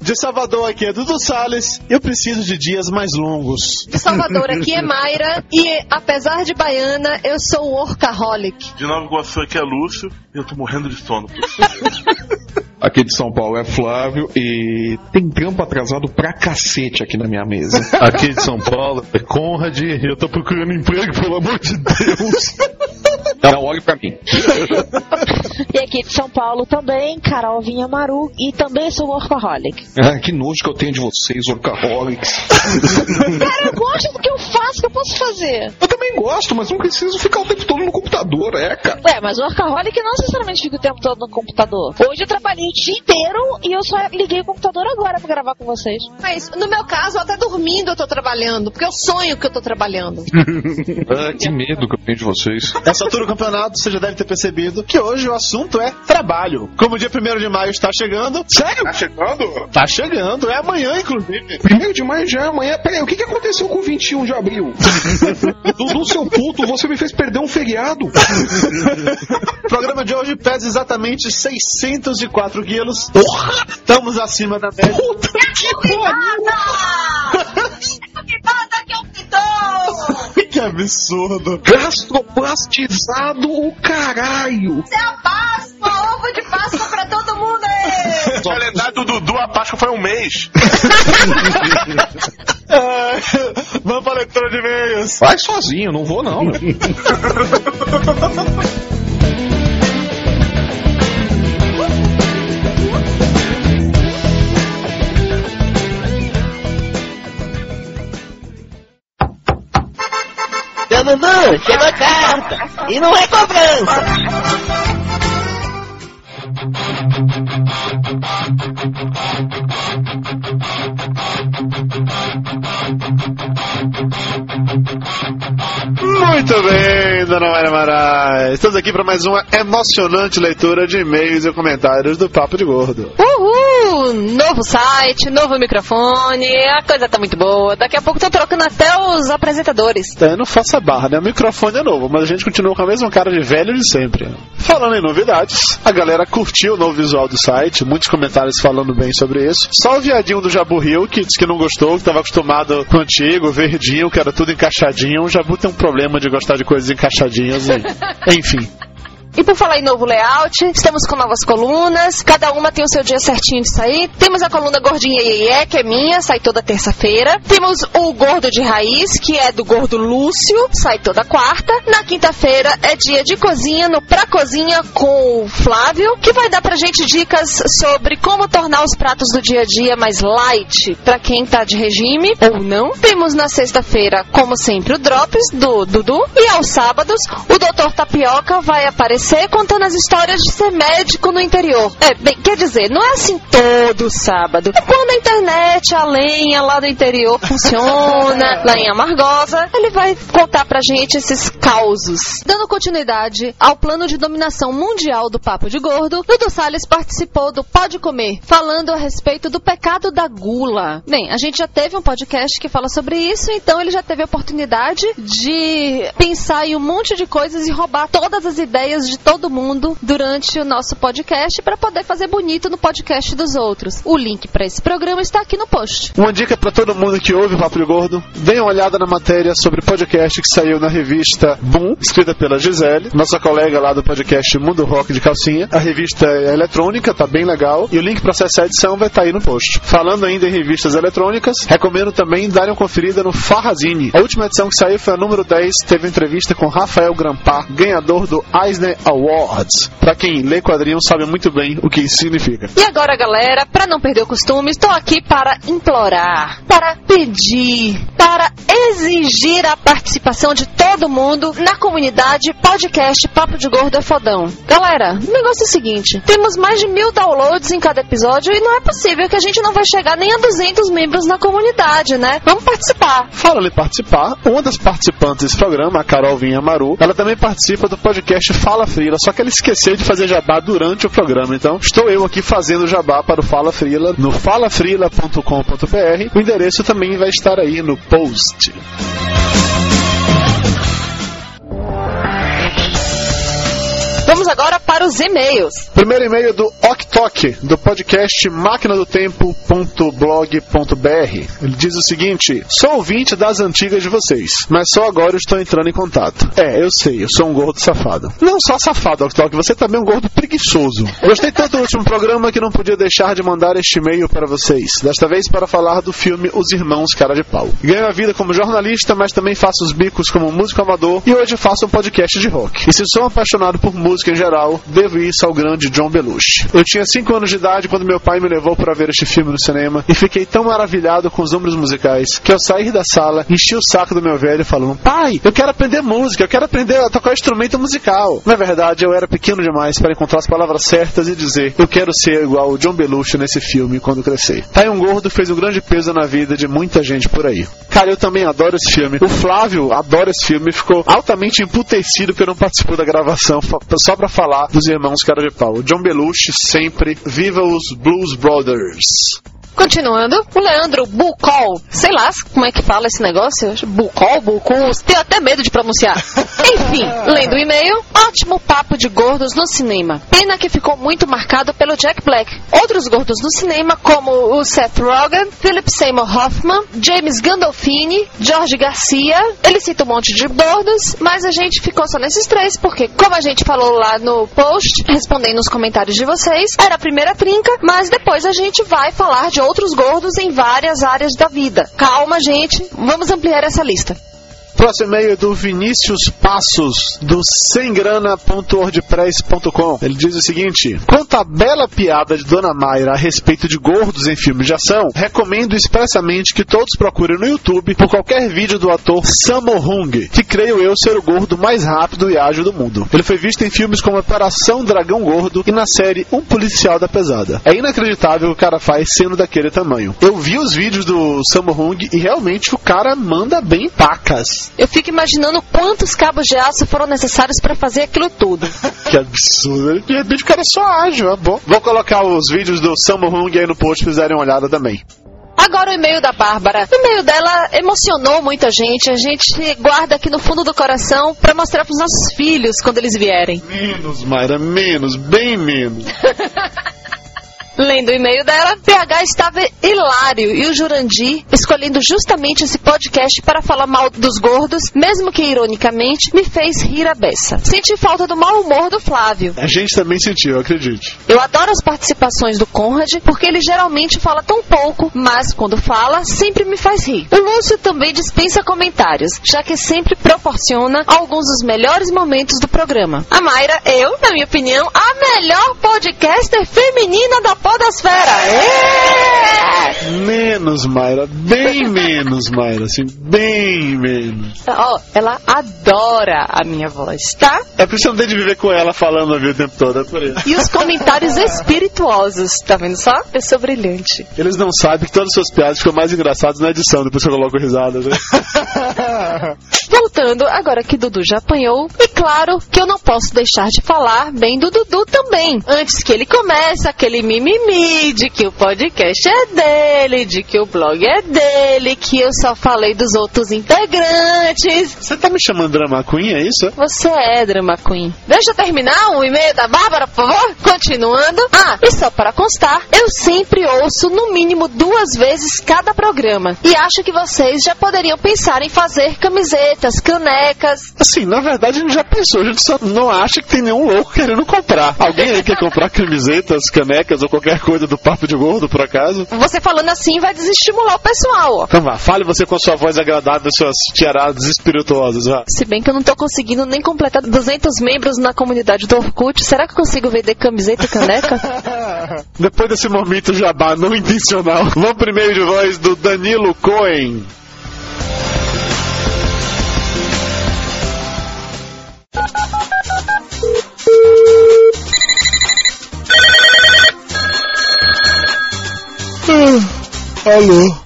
De Salvador aqui é Dudu Salles eu preciso de dias mais longos. De Salvador, aqui é Mayra e apesar de baiana, eu sou um workaholic. De Nova Iguaçu aqui é Lúcio e eu tô morrendo de sono. Aqui de São Paulo é Flávio e tem trampo atrasado pra cacete aqui na minha mesa. Aqui de São Paulo é Conrad e eu tô procurando emprego, pelo amor de Deus. Não, olhe pra mim. E aqui de São Paulo também, Carol Vinha Maru e também sou workaholic. Ah, que nojo que eu tenho de vocês, workaholics. Cara, eu gosto do que eu faço, o que eu posso fazer? Eu também gosto, mas não preciso ficar o tempo todo no computador, é, cara. Ué, mas o workaholic não necessariamente fica o tempo todo no computador. Hoje eu trabalhei o dia inteiro e eu só liguei o computador agora pra gravar com vocês. Mas no meu caso, até dormindo eu tô trabalhando, porque eu sonho que eu tô trabalhando. Ah, que medo que eu tenho de vocês. Essa altura campeonato, você já deve ter percebido que hoje o assunto é trabalho. Como o dia 1 de maio está chegando. Sério? Tá chegando? Tá chegando, é amanhã, inclusive. Primeiro de maio já é amanhã. Peraí, o que, que aconteceu com o 21 de abril? Dudu, seu puto, você me fez perder um feriado. O programa de hoje pesa exatamente 604 quilos. Porra! Estamos acima da média. Puta que pariu! Que absurdo! Gastroplastizado o caralho. É a Páscoa, ovo de Páscoa pra todo mundo aí! Na realidade, do Dudu, a Páscoa foi um mês. Ah, Vamos para a leitura de e-mails. Vai sozinho, não vou não. meu. Dudu, chegou a carta. E não é cobrança. Muito bem, dona Maria Marais. Estamos aqui para mais uma emocionante leitura de e-mails e comentários do Papo de Gordo. Uhul! Novo site, novo microfone, a coisa tá muito boa. Daqui a pouco tô trocando até os apresentadores. É, não faça barra, né? O microfone é novo, mas a gente continua com a mesma cara de velho de sempre. Falando em novidades, a galera curtiu o novo visual do site, muitos comentários falando bem sobre isso. Só o viadinho do Jabu Rio, que disse que não gostou, que estava acostumado com o antigo, verdinho, que era tudo encaixadinho. O Jabu tem um problema de gostar de coisas e... Enfim. E por falar em novo layout, estamos com novas colunas, cada uma tem o seu dia certinho de sair. Temos a coluna Gordinha Iê, que é minha, sai toda terça-feira. Temos o Gordo de Raiz, que é do Gordo Lúcio, sai toda quarta. Na quinta-feira é dia de cozinha no Pra Cozinha com o Flávio, que vai dar pra gente dicas sobre como tornar os pratos do dia a dia mais light pra quem tá de regime ou não. Temos na sexta-feira, como sempre, o Drops do Dudu. E aos sábados, o Dr. Tapioca vai aparecer contando as histórias de ser médico no interior. É, bem, quer dizer, não é assim todo sábado. É quando a internet, a lenha lá do interior funciona, lá em Amargosa, ele vai contar pra gente esses causos. Dando continuidade ao plano de dominação mundial do Papo de Gordo, Dudu Salles participou do Pode Comer, falando a respeito do pecado da gula. Bem, a gente já teve um podcast que fala sobre isso, então ele já teve a oportunidade de pensar em um monte de coisas e roubar todas as ideias de todo mundo durante o nosso podcast para poder fazer bonito no podcast dos outros. O link para esse programa está aqui no post. Uma dica para todo mundo que ouve o Papo Gordo: dê uma olhada na matéria sobre podcast que saiu na revista Boom, escrita pela Gisele, nossa colega lá do podcast Mundo Rock de Calcinha. A revista é eletrônica, tá bem legal, e o link para acessar a edição vai estar aí no post. Falando ainda em revistas eletrônicas, recomendo também darem uma conferida no Farrazine. A última edição que saiu foi a número 10, teve entrevista com Rafael Grampar, ganhador do Eisner Awards. Pra quem lê quadrinhos sabe muito bem o que isso significa. E agora, galera, para não perder o costume, estou aqui para implorar, para pedir, para exigir a participação de todo mundo na comunidade podcast Papo de Gordo é Fodão. Galera, o negócio é o seguinte: temos mais de mil downloads em cada episódio e não é possível que a gente não vai chegar nem a 200 membros na comunidade, né? Vamos participar. Falando em participar, uma das participantes desse programa, a Carol Vinha Maru, ela também participa do podcast Fala Frila, só que ela esqueceu de fazer jabá durante o programa. Então, estou eu aqui fazendo jabá para o Fala Frila no falafrila.com.br. O endereço também vai estar aí no post. Vamos agora para os e-mails. Primeiro e-mail do Oktok, do podcast máquina do tempo.blog.br. Ele diz o seguinte: Sou ouvinte das antigas de vocês, mas só agora estou entrando em contato. É, eu sei, eu sou um gordo safado. Não só safado, Oktok, você também é um gordo preguiçoso. Gostei tanto do último programa que não podia deixar de mandar este e-mail para vocês. Desta vez para falar do filme Os Irmãos Cara de Pau. Ganho a vida como jornalista, mas também faço os bicos como músico amador e hoje faço um podcast de rock. E se sou apaixonado por música em geral, devo isso ao grande John Belushi. Eu tinha 5 anos de idade quando meu pai me levou para ver este filme no cinema e fiquei tão maravilhado com os números musicais que ao sair da sala enchi o saco do meu velho falando: Pai, eu quero aprender música, eu quero aprender a tocar instrumento musical. Na verdade, eu era pequeno demais para encontrar as palavras certas e dizer: Eu quero ser igual o John Belushi nesse filme quando crescer. Um gordo fez um grande peso na vida de muita gente por aí. Cara, eu também adoro esse filme. O Flávio adora esse filme e ficou altamente emputecido porque não participou da gravação só pra falar dos irmãos Cara de Pau. John Belushi sempre, viva os Blues Brothers. Continuando, o Leandro Bucol, sei lá como é que fala esse negócio, Bucol, Bucus, tenho até medo de pronunciar. Enfim, lendo o e-mail, ótimo papo de gordos no cinema. Pena que ficou muito marcado pelo Jack Black. Outros gordos no cinema, como o Seth Rogen, Philip Seymour Hoffman, James Gandolfini, George Garcia, ele cita um monte de gordos, mas a gente ficou só nesses três, porque como a gente falou lá no post, respondendo os comentários de vocês, era a primeira trinca, mas depois a gente vai falar de outros gordos em várias áreas da vida. Calma, gente, vamos ampliar essa lista. Próximo e-mail é do Vinícius Passos, do semgrana.wordpress.com. Ele diz o seguinte: Quanto à bela piada de Dona Mayra a respeito de gordos em filmes de ação, recomendo expressamente que todos procurem no YouTube por qualquer vídeo do ator Sammo Hung, que creio eu ser o gordo mais rápido e ágil do mundo. Ele foi visto em filmes como Operação Dragão Gordo e na série Um Policial da Pesada. É inacreditável o que o cara faz sendo daquele tamanho. Eu vi os vídeos do Sammo Hung e realmente o cara manda bem pacas. Eu fico imaginando quantos cabos de aço foram necessários para fazer aquilo tudo. Que absurdo. De repente o cara é só ágil, é bom. Vou colocar os vídeos do Sammo Hung aí no post pra vocês darem uma olhada também. Agora o e-mail da Bárbara. O e-mail dela emocionou muita gente. A gente guarda aqui no fundo do coração para mostrar pros nossos filhos quando eles vierem. Menos, Mayra, menos, bem menos. Lendo o e-mail dela, PH estava hilário e o Jurandir, escolhendo justamente esse podcast para falar mal dos gordos, mesmo que ironicamente, me fez rir a beça. Senti falta do mau humor do Flávio. A gente também sentiu, acredite. Eu adoro as participações do Conrad, porque ele geralmente fala tão pouco, mas quando fala, sempre me faz rir. O Lúcio também dispensa comentários, já que sempre proporciona alguns dos melhores momentos do programa. A Mayra, eu, na minha opinião, a melhor podcaster feminina da podosfera. É! Menos, Mayra, bem menos, Mayra, assim, bem menos. Ó, ela adora a minha voz, tá? É por isso que eu não tenho de viver com ela falando a vida o tempo todo, é por isso. E os comentários espirituosos, tá vendo só? Pessoa brilhante. Eles não sabem que todas as suas piadas ficam mais engraçadas na edição, depois que eu coloco risadas, né? Voltando, agora que Dudu já apanhou, e claro que eu não posso deixar de falar bem do Dudu também. Antes que ele comece aquele mimimi de que o podcast é dele, de que o blog é dele, que eu só falei dos outros integrantes. Você tá me chamando Drama Queen, é isso? Você é Drama Queen. Deixa eu terminar o e-mail da Bárbara, por favor. Continuando. Ah, e só para constar, eu sempre ouço no mínimo duas vezes cada programa. E acho que vocês já poderiam pensar em fazer camisetas, canecas. Assim, na verdade a gente já pensou, a gente só não acha que tem nenhum louco querendo comprar. Alguém aí quer comprar camisetas, canecas ou qualquer coisa do Papo de Gordo, por acaso? Você falando assim vai desestimular o pessoal, ó. Então vá, fale você com a sua voz agradável suas tiaradas espirituosas, vá. Se bem que eu não tô conseguindo nem completar 200 membros na comunidade do Orkut, será que eu consigo vender camiseta e caneca? Depois desse momento jabá não intencional, vamos primeiro de voz do Danilo Cohen. Alô?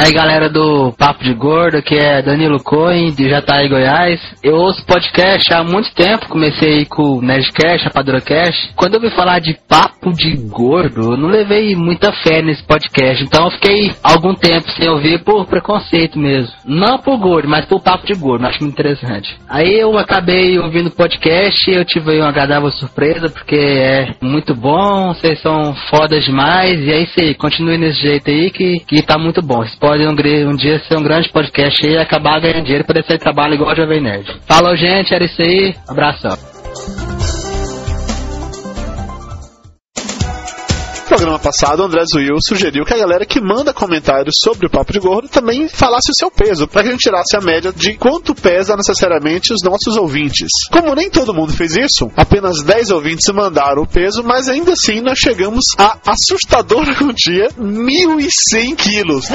Aí galera do Papo de Gordo, que é Danilo Cohen, de Jataí, Goiás. Eu ouço podcast há muito tempo, comecei com o Nerdcast, Rapadura Cast. Quando eu vi falar de Papo de Gordo, eu não levei muita fé nesse podcast, então eu fiquei algum tempo sem ouvir por preconceito mesmo. Não por gordo, mas por Papo de Gordo, acho muito interessante. Aí eu acabei ouvindo o podcast e eu tive uma agradável surpresa, porque é muito bom, vocês são fodas demais, e é isso aí, continue nesse jeito aí que, que tá muito bom. Vocês podem um, um dia ser um grande podcast e acabar ganhando dinheiro descer de trabalho igual o Jovem Nerd. Falou, gente, era isso aí, abração. Programa passado, o André Zuil sugeriu que a galera que manda comentários sobre o Papo de Gordo também falasse o seu peso, para que a gente tirasse a média de quanto pesa necessariamente os nossos ouvintes. Como nem todo mundo fez isso, apenas 10 ouvintes mandaram o peso, mas ainda assim nós chegamos a assustadora quantia 1.100 quilos.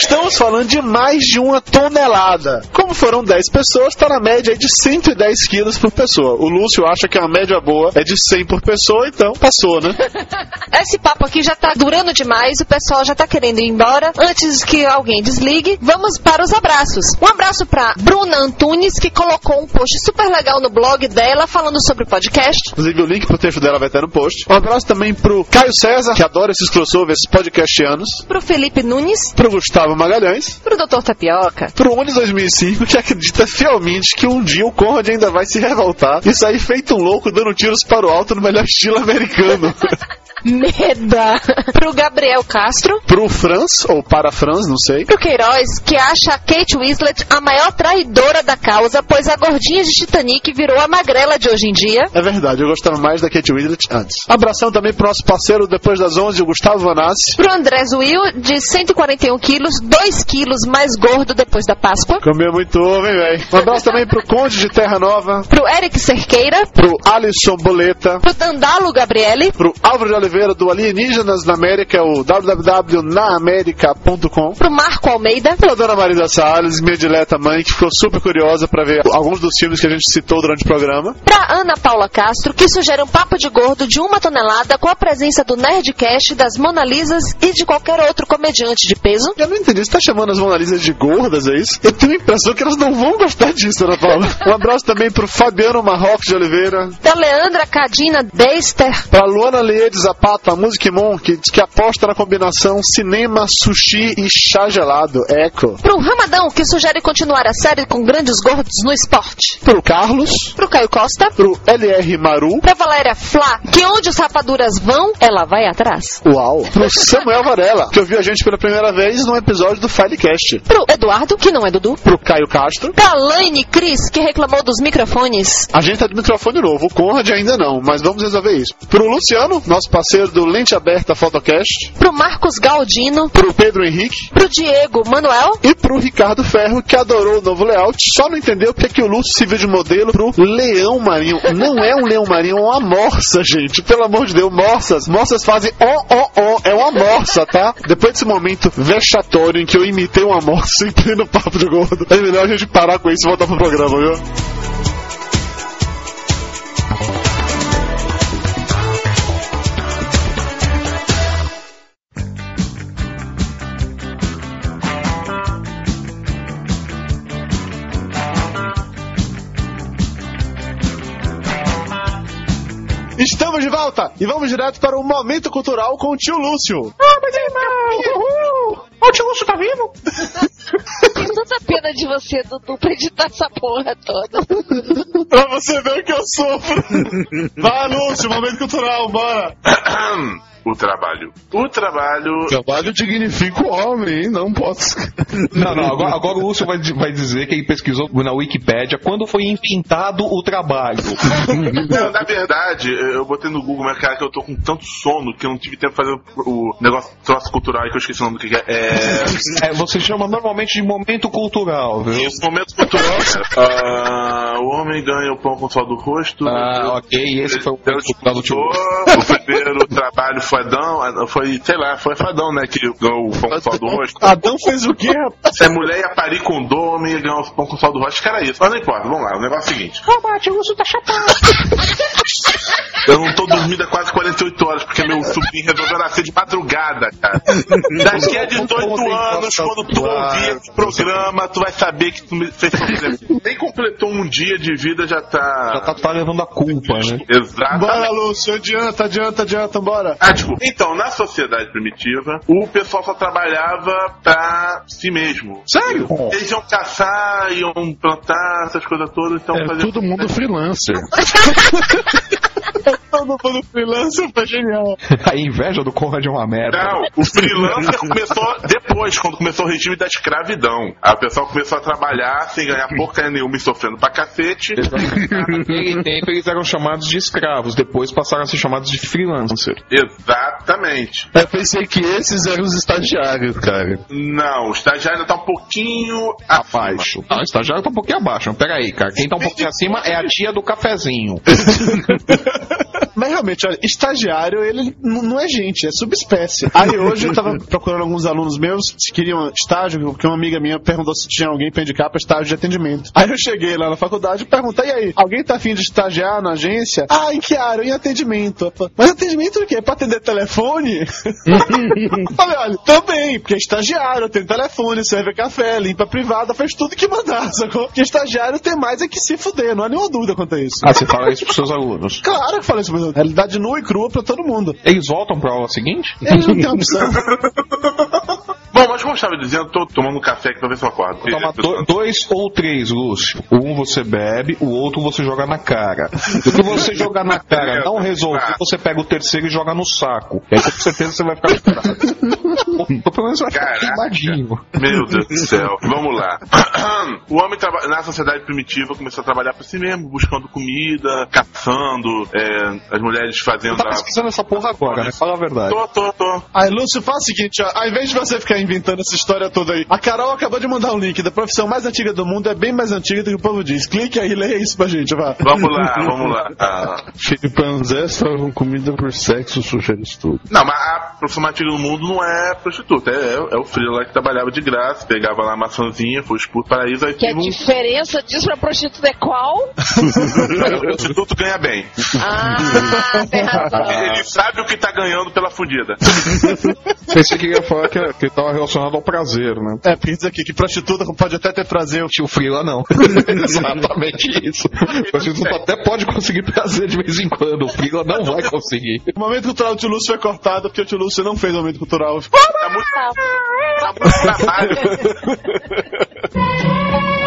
Estamos falando de mais de uma tonelada. Como foram 10 pessoas, está na média de 110 quilos por pessoa. O Lúcio acha que a média boa é de 100 por pessoa, então passou, né? Esse papo aqui já tá durando demais, o pessoal já tá querendo ir embora. Antes que alguém desligue, vamos para os abraços. Um abraço pra Bruna Antunes, que colocou um post super legal no blog dela falando sobre o podcast. Inclusive o link pro texto dela vai estar no post. Um abraço também pro Caio César, que adora esses crossovers podcastianos. Pro Felipe Nunes, Pro Gustavo Magalhães. pro Dr. Tapioca. Pro Unis 2005, que acredita fielmente que um dia o Conrad ainda vai se revoltar e sair feito um louco dando tiros para o alto no melhor estilo americano. Meda. pro Gabriel Castro. pro Franz, ou para Franz, não sei. Pro Queiroz, que acha a Kate Winslet a maior traidora da causa, pois a gordinha de Titanic virou a magrela de hoje em dia. É verdade, eu gostava mais da Kate Winslet antes. Abração também pro nosso parceiro depois das 11, o Gustavo Vanassi. Pro André Zuil, de 141 quilos, 2 quilos mais gordo depois da Páscoa. Comeu muito ovo, hein, velho? Um abraço também pro Conde de Terra Nova, Pro Eric Cerqueira. pro Alisson Boleta, Pro Dandalo Gabriele. pro Álvaro de Oliveira do Alienígenas na América, o www.naamerica.com. Pro Marco Almeida. Pela dona Marisa Salles, minha dileta mãe, que ficou super curiosa pra ver alguns dos filmes que a gente citou durante o programa. Pra Ana Paula Castro, que sugere um papo de gordo de uma tonelada com a presença do Nerdcast, das Mona Lisas e de qualquer outro comediante de peso. Eu não entendi, você tá chamando as Mona Lisas de gordas, é isso? Eu tenho a impressão que elas não vão gostar disso, Ana Paula. Um abraço também pro Fabiano Marroque de Oliveira, Da Leandra Cadina Deister. pra Luana Leia de Zapata, a Music Mon, que diz que aposta na combinação cinema, sushi e chá gelado. Eco. Pro Ramadão, que sugere continuar a série com grandes gordos no esporte. Pro Carlos, Pro Caio Costa. pro LR Maru, Pra Valéria Flá, que onde os rapaduras vão, ela vai atrás. uau, pro Samuel Varela, que ouviu a gente pela primeira vez num episódio do Filecast, Pro Eduardo, que não é Dudu. pro Caio Castro. Pra Laine Cris, que reclamou dos microfones. A gente tá de microfone novo, o Conrad ainda não, mas vamos resolver isso. Pro Luciano, nosso parceiro do Lente Aberta Photocast, Pro Marcos Galdino. pro Pedro Henrique Pro Diego Manuel. e pro Ricardo Ferro, que adorou o novo layout, só não entendeu porque que o Lúcio se viu de modelo pro leão marinho. Não é um leão marinho, é uma morsa, gente. Pelo amor de Deus, morsas. Morsas fazem ó, ó, ó. É uma morsa, tá? Depois desse momento vexatório em que eu imitei uma morsa em pleno papo de gordo, é melhor a gente parar com isso e voltar pro programa, viu? Volta e vamos direto para o momento cultural com o tio Lúcio. Ah, mas é mal! Uhul! O tio Lúcio tá vivo? Tenho tanta pena de você, Dudu, pra editar essa porra toda. pra você ver que eu sofro. Vai, Lúcio, momento cultural, bora. o trabalho? O trabalho. Trabalho dignifica o homem, hein? Não posso. Não, não, agora, agora o Lúcio vai, vai dizer que ele pesquisou na Wikipédia quando foi impintado o trabalho. Não, na verdade, eu botei no Google, mas cara, que eu tô com tanto sono que eu não tive tempo de fazer o negócio troço cultural aí que eu esqueci o nome do que é. É. É, você chama normalmente de momento cultural, viu? Isso, momento cultural. Ah, o homem ganha o pão com o sol do rosto. Ah, ok, esse foi o momento cultural do. O primeiro trabalho foi Adão, foi, sei lá, foi Fadão, né, que ganhou o pão com o sol do rosto. Adão fez o quê, rapaz? Se a mulher ia parir com o homem ia ganhar o pão com o sol do rosto, que era isso. Mas não importa, vamos lá, o negócio é o seguinte. Eu não tô dormindo há quase 48 horas, porque meu sobrinho resolveu nascer de madrugada, cara. Daqui a 18 anos, quando tu ouvir esse programa, tu vai saber que tu me fez sofrer. Nem completou um dia de vida, já tá. Já tá, tá levando a culpa, né? Exatamente. Bora, Lúcio, adianta, adianta, adianta, bora. Ah, desculpa. Então, na sociedade primitiva, o pessoal só trabalhava pra si mesmo. Sério? Eles iam caçar, iam plantar, essas coisas todas, então É faziam- todo mundo freelancer. Todo mundo freelancer foi genial. A inveja do Conrad é uma merda. Não, o freelancer começou depois, quando começou o regime da escravidão. A pessoa começou a trabalhar sem ganhar porcaria nenhuma e sofrendo pra cacete. Naquele tempo eles eram chamados de escravos, depois passaram a ser chamados de freelancer. Exatamente. Eu pensei que esses eram os estagiários, cara. Não, o estagiário tá um pouquinho Abaixo. Não, o estagiário tá um pouquinho abaixo. Pera aí, cara. Quem tá um pouquinho acima é a tia do cafezinho. Mas realmente, olha, estagiário, ele não é gente, é subespécie. Aí hoje eu tava procurando alguns alunos meus que queriam estágio, porque uma amiga minha perguntou se tinha alguém pra indicar pra estágio de atendimento. Aí eu cheguei lá na faculdade e perguntei, e aí, alguém tá afim de estagiar na agência? Ah, em que área? Em atendimento. Mas atendimento o quê? Pra atender telefone? Falei, olha, também, porque é estagiário, tem telefone, serve café, limpa privada, faz tudo que mandar, sacou? Porque estagiário tem mais é que se fuder, não há nenhuma dúvida quanto a isso. Ah, você fala isso pros seus alunos. Claro que falei isso, realidade nua e crua pra todo mundo. Eles voltam pra aula seguinte? Eles não têm opção. Bom, mas como eu estava dizendo, tô tomando um café aqui pra ver se eu acordo. Toma do- dois ou três, Lúcio. Um você bebe, o outro você joga na cara. O que você jogar na cara não resolver, você pega o terceiro e joga no saco. E aí com certeza você vai ficar curado. Ou pelo menos vai ficar queimadinho. Meu Deus do céu. Vamos lá. O homem na sociedade primitiva começou a trabalhar por si mesmo, buscando comida, caçando, é, as mulheres fazendo Tá a... pesquisando essa porra agora, né? Fala a verdade. Tô, tô, tô. Aí, Lúcio, faz o seguinte, ó, ao invés de você ficar inventando essa história toda aí, a Carol acabou de mandar um link da profissão mais antiga do mundo, é bem mais antiga do que o povo diz. Clique aí leia isso pra gente, vá. Vamos lá, vamos lá. Ah, Chimpanzés trocam comida por sexo, sugere estudo. Não, mas a profissão mais antiga do mundo não é prostituta, é, é o filho lá que trabalhava de graça, pegava lá a maçãzinha, foi expulso do paraíso, aí Que a um... diferença disso pra prostituta é qual? o prostituto ganha bem. Ah, tem razão. Ele sabe o que tá ganhando pela fudida. Pensei que ia falar que, que tava relacionado ao prazer, né? É, porque diz aqui que prostituta pode até ter prazer. O Frila não. Exatamente isso. O prostituta até pode conseguir prazer de vez em quando. O Frila não vai conseguir. O momento cultural do tio Lúcio foi cortado porque o tio Lúcio não fez o momento cultural. Tá muito, tá muito trabalho.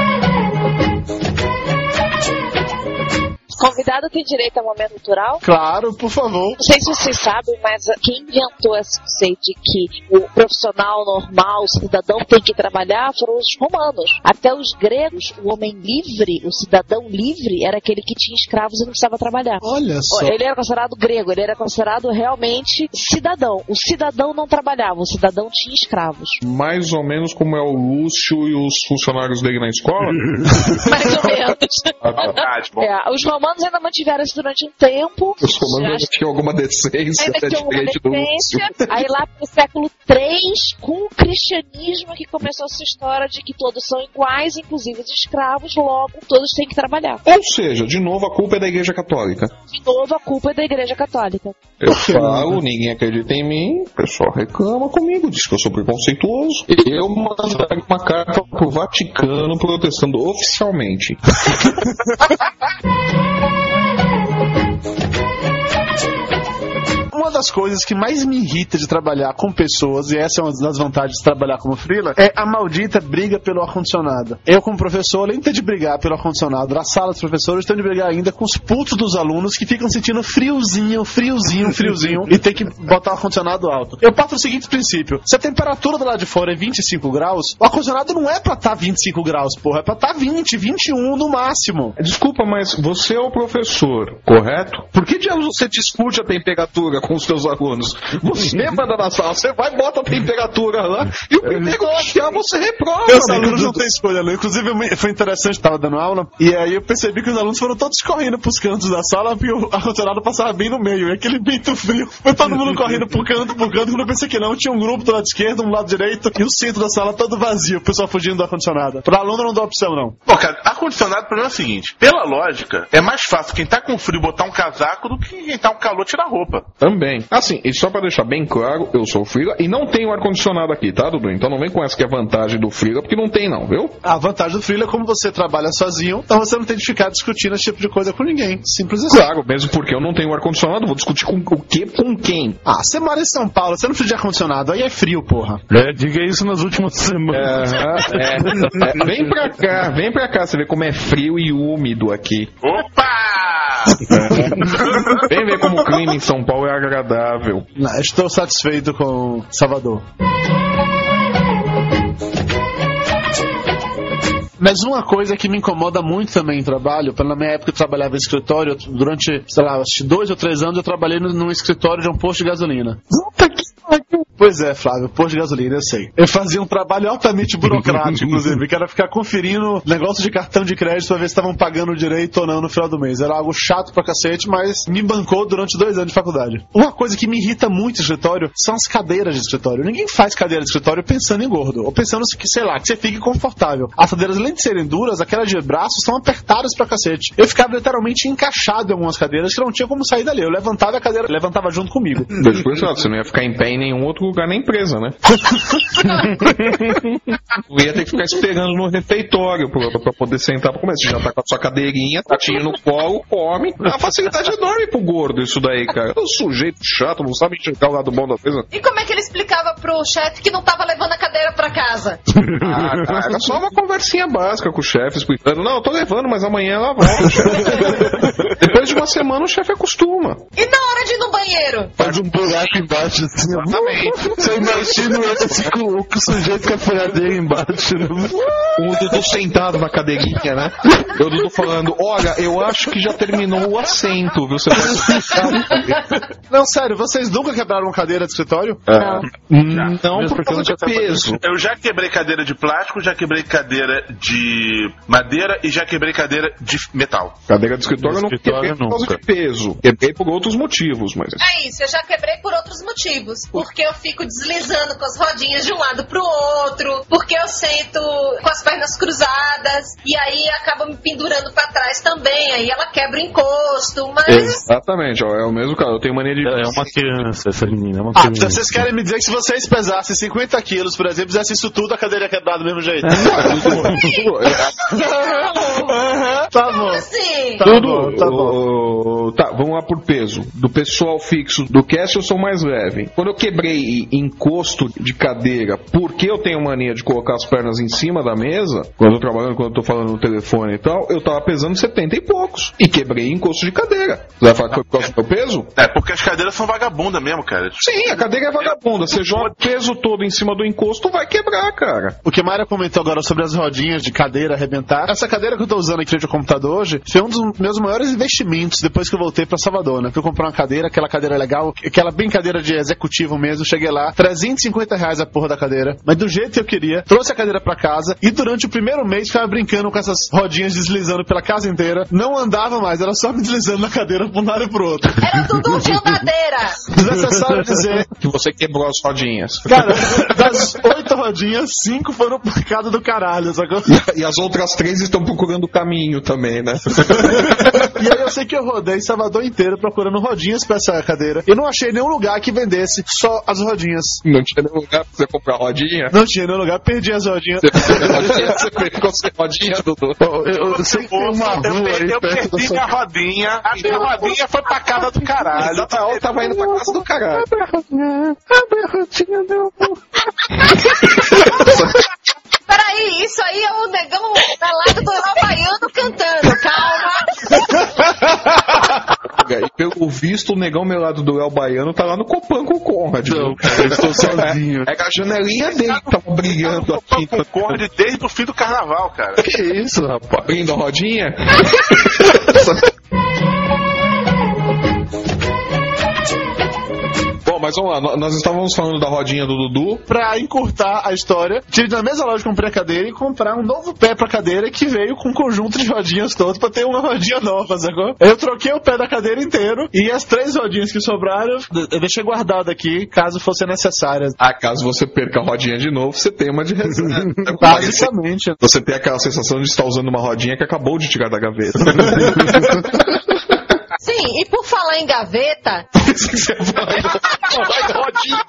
Convidado tem direito a momento cultural? Claro, por favor. Não sei se vocês sabem, mas quem inventou esse conceito de que o profissional normal, o cidadão tem que trabalhar foram os romanos. Até os gregos, o homem livre, o cidadão livre, era aquele que tinha escravos e não precisava trabalhar. Olha só. Ele era considerado grego, ele era considerado realmente cidadão. O cidadão não trabalhava, o cidadão tinha escravos. Mais ou menos como é o Lúcio e os funcionários dele na escola. Mais ou menos. Ah, tá. É, os romanos ainda mantiveram isso durante um tempo. Os romanos Já- tinham alguma decência, ainda né, tinha uma diferente do Lúcio. decência. Aí lá pro século III, com o cristianismo, que começou essa história de que todos são iguais, inclusive os escravos, logo todos têm que trabalhar. Ou seja, de novo a culpa é da Igreja Católica. De novo, a culpa é da Igreja Católica. Eu falo, ninguém acredita em mim, o pessoal reclama comigo, diz que eu sou preconceituoso. Eu mandaria uma carta pro Vaticano protestando oficialmente. Uma das coisas que mais me irrita de trabalhar com pessoas, e essa é uma das vantagens de trabalhar como freela, é a maldita briga pelo ar-condicionado. Eu, como professor, além de brigar pelo ar-condicionado na sala dos professores, tenho de brigar ainda com os putos dos alunos que ficam sentindo friozinho, friozinho, friozinho, e tem que botar o ar-condicionado alto. Eu parto do seguinte princípio: se a temperatura do lado de fora é 25 graus, o ar-condicionado não é pra estar 25 graus, porra, é pra estar 20, 21 no máximo. Desculpa, mas você é o professor, correto? Por que diabos você discute a temperatura com os seus alunos? Você manda na sala, você vai, bota a temperatura lá, e o primeiro que você reprova. Meus amigo. alunos não têm escolha, não. Inclusive, foi interessante, tava dando aula, e aí eu percebi que os alunos foram todos correndo pros cantos da sala, porque o ar-condicionado passava bem no meio, e aquele vento frio. Foi todo mundo correndo pro canto, pro canto, quando eu pensei que não, tinha um grupo do lado esquerdo, um lado direito, e o centro da sala todo vazio, o pessoal fugindo do ar-condicionado. Pra aluno não dá opção, não. Pô, cara, ar-condicionado, o problema é o seguinte: pela lógica, é mais fácil quem tá com frio botar um casaco do que quem tá com calor tirar roupa. Também. Assim, e só pra deixar bem claro, eu sou Freela e não tenho ar-condicionado aqui, tá, Dudu? Então não vem com essa que é vantagem do Freela, porque não tem não, viu? A vantagem do freela é como você trabalha sozinho, então você não tem de ficar discutindo esse tipo de coisa com ninguém. Simples assim. Claro, mesmo porque eu não tenho ar-condicionado, vou discutir com o que com quem? Ah, você mora em São Paulo, você não precisa de ar-condicionado, aí é frio, porra. É, diga isso nas últimas semanas. É, é, vem pra cá, vem pra cá, você vê como é frio e úmido aqui. Opa! Vem ver como o clima em São Paulo é agradável. Estou satisfeito com Salvador. Mas uma coisa que me incomoda muito também em trabalho, pela minha época eu trabalhava em escritório, durante, sei lá, acho que dois ou três anos eu trabalhei no- num escritório de um posto de gasolina. Puta que! Pois é, Flávio, posto de gasolina, eu sei. Eu fazia um trabalho altamente burocrático, inclusive, que era ficar conferindo negócio de cartão de crédito pra ver se estavam pagando direito ou não no final do mês. Era algo chato pra cacete, mas me bancou durante dois anos de faculdade. Uma coisa que me irrita muito no escritório são as cadeiras de escritório. Ninguém faz cadeira de escritório pensando em gordo, ou pensando que, sei lá, que você fique confortável. As cadeiras, além de serem duras, aquelas de braço são apertadas pra cacete. Eu ficava literalmente encaixado em algumas cadeiras que não tinha como sair dali. Eu levantava a cadeira, levantava junto comigo. Deixa eu pensar, você não ia ficar em pé em nenhum outro lugar na empresa, né? Eu ia ter que ficar esperando no refeitório pra, pra poder sentar pra comer. Você já tá com a sua cadeirinha, tatinho no colo, come. É uma facilidade enorme pro gordo isso daí, cara. É um sujeito chato, não sabe enxergar o lado bom da coisa. E como é que ele explicava pro chefe que não tava levando a cadeira pra casa? Ah, cara, era só uma conversinha básica com o chefe, explicando. Não, eu tô levando, mas amanhã ela volta. Depois de uma semana o chefe acostuma. E na hora de ir no banheiro? Faz um buraco embaixo assim. Você imagina esse com o sujeito com a furadeira embaixo. né? O Dudu sentado na cadeirinha, né? E o Dudu falando, olha, eu acho que já terminou o assento, viu? Você pode Não, sério, vocês nunca quebraram uma cadeira de escritório? Não, não Mesmo por eu causa de peso. Eu já quebrei cadeira de plástico, já quebrei cadeira de madeira e já quebrei cadeira de metal. Cadeira de escritório eu não escritório quebrei por causa de peso. Quebrei por outros motivos, mas... É isso, eu já quebrei por outros motivos. Porque eu fico deslizando com as rodinhas de um lado pro outro, porque eu sento com as pernas cruzadas, e aí acaba me pendurando pra trás também, aí ela quebra o encosto, mas. Exatamente, ó, é o mesmo cara. Eu tenho mania de... É uma criança essa menina, é uma Ah, criança. então vocês querem me dizer que se vocês pesassem 50 quilos, por exemplo, fizessem isso tudo, a cadeira ia quebrar do mesmo jeito? Aham, tá bom. Assim. Tá Tudo. bom, tá bom. Tá, vamos lá por peso. Do pessoal fixo do cast eu sou mais leve. Quando eu quebrei encosto de cadeira, porque eu tenho mania de colocar as pernas em cima da mesa, quando eu tô trabalhando, quando eu tô falando no telefone e tal, eu tava pesando 70 e poucos. E quebrei encosto de cadeira. Você vai falar que foi por causa do meu peso? É, porque as cadeiras são vagabunda mesmo, cara. Sim, a cadeira é vagabunda. Você joga o peso todo em cima do encosto, vai quebrar, cara. O que Mayra comentou agora sobre as rodinhas de cadeira arrebentar. Essa cadeira que eu tô usando aqui de computador hoje foi um dos meus maiores investimentos depois que eu voltei pra Salvador, né? Fui comprar uma cadeira, aquela cadeira legal, aquela bem cadeira de executivo mesmo. Cheguei lá, 350 reais a porra da cadeira, mas do jeito que eu queria. Trouxe a cadeira pra casa e durante o primeiro mês ficava brincando com essas rodinhas deslizando pela casa inteira. Não andava mais, era só me deslizando na cadeira pra um lado e pro outro. Era tudo de andadeira. Desnecessário dizer Que você quebrou as rodinhas. Cara, das oito rodinhas, cinco foram por cada do caralho, sacou? E as outras três estão procurando o caminho também, né? e aí eu sei que eu rodei Salvador inteiro procurando rodinhas pra essa cadeira. E não achei nenhum lugar que vendesse só as rodinhas. Não tinha nenhum lugar pra você comprar rodinha? Não tinha nenhum lugar, perdi as rodinhas. Você pegou sem rodinha, Dudu? Eu, eu sei que tem uma eu rua perdi, aí eu perto da perdi sua minha rodinha. A minha rodinha foi pra casa do caralho. Exatamente, eu tava indo pra casa do caralho. Abre a rodinha, abre a rodinha, meu amor. Peraí, isso aí é o negão pelado do Léo Baiano cantando. Calma. E pelo visto, o negão melado do El Baiano tá lá no Copan com o Conrad. Não, cara, eu estou sozinho. É que a janelinha dele que tava brilhando aqui. Concorde desde o fim do carnaval, cara. Que isso, rapaz? Abrindo a rodinha. mas vamos lá, nó- nós estávamos falando da rodinha do Dudu. Pra encurtar a história, tive na mesma loja comprei a cadeira e comprar um novo pé pra cadeira que veio com um conjunto de rodinhas todas pra ter uma rodinha nova, sacou? Eu troquei o pé da cadeira inteiro e as três rodinhas que sobraram eu deixei guardado aqui caso fosse necessárias. Ah, caso você perca a rodinha de novo, você tem uma de reserva. Basicamente. Você tem aquela sensação de estar usando uma rodinha que acabou de tirar da gaveta. E por falar em gaveta, vai, rodinha.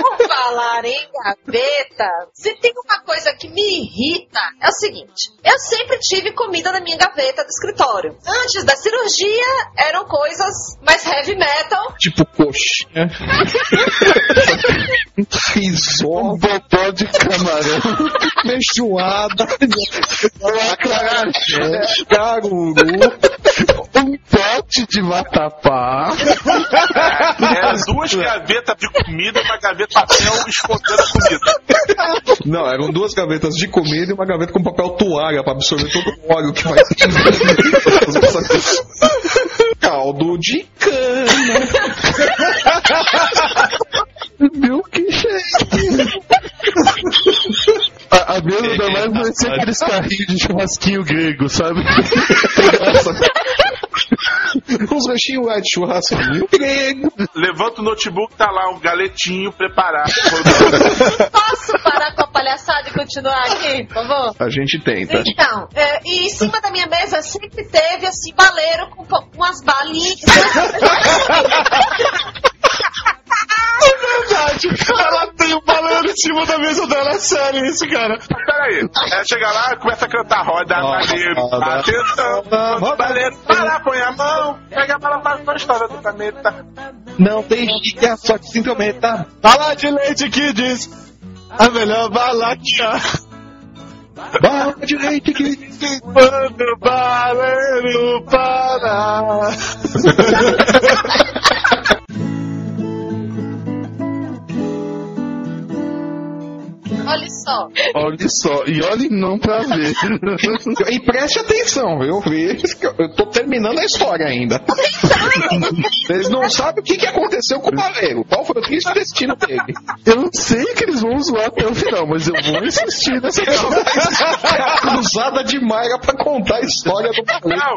por falar em gaveta, se tem uma coisa que me irrita, é o seguinte: eu sempre tive comida na minha gaveta do escritório. Antes da cirurgia, eram coisas mais heavy metal. Tipo coxinha. Risol. Um botó de camarão. Feijoada. Acarajé. Caruru. Um pote de vatapá. Era duas gavetas de comida e uma gaveta de papel escondendo a comida. Não, eram duas gavetas de comida e uma gaveta com papel toalha pra absorver todo o óleo que vai. Caldo de cana. Milkshake. A, a mesa ainda mais vai ser aqueles carrinhos de churrasquinho grego, sabe? Uns ranchinhos lá de churrasquinho grego. Levanta o notebook, tá lá um galetinho preparado. Posso parar com a palhaçada e continuar aqui, por favor? A gente tenta. Então, é, e em cima da minha mesa sempre teve assim, baleiro com umas balinhas. Verdade, ela tem um baleiro em cima da mesa dela, é sério isso, cara. Peraí. Aí chega lá, começa a cantar roda, baleiro, atenção, baleiro, para, põe a mão, pega a bala para a história do planeta. Não tem chique, é só que se intrometa. Bala de leite que diz a melhor bala que há. Bala de leite que. Quando o baleiro para. Olha só. Olha só, e olhe não pra ver. E preste atenção, viu? Eu tô terminando a história ainda. Eles não sabem o que, que aconteceu com o baleiro. Qual foi o triste destino dele? Eu não sei que eles vão zoar até o final, mas eu vou insistir nessa história. Cruzada de Mayra pra contar a história do baleiro. Não,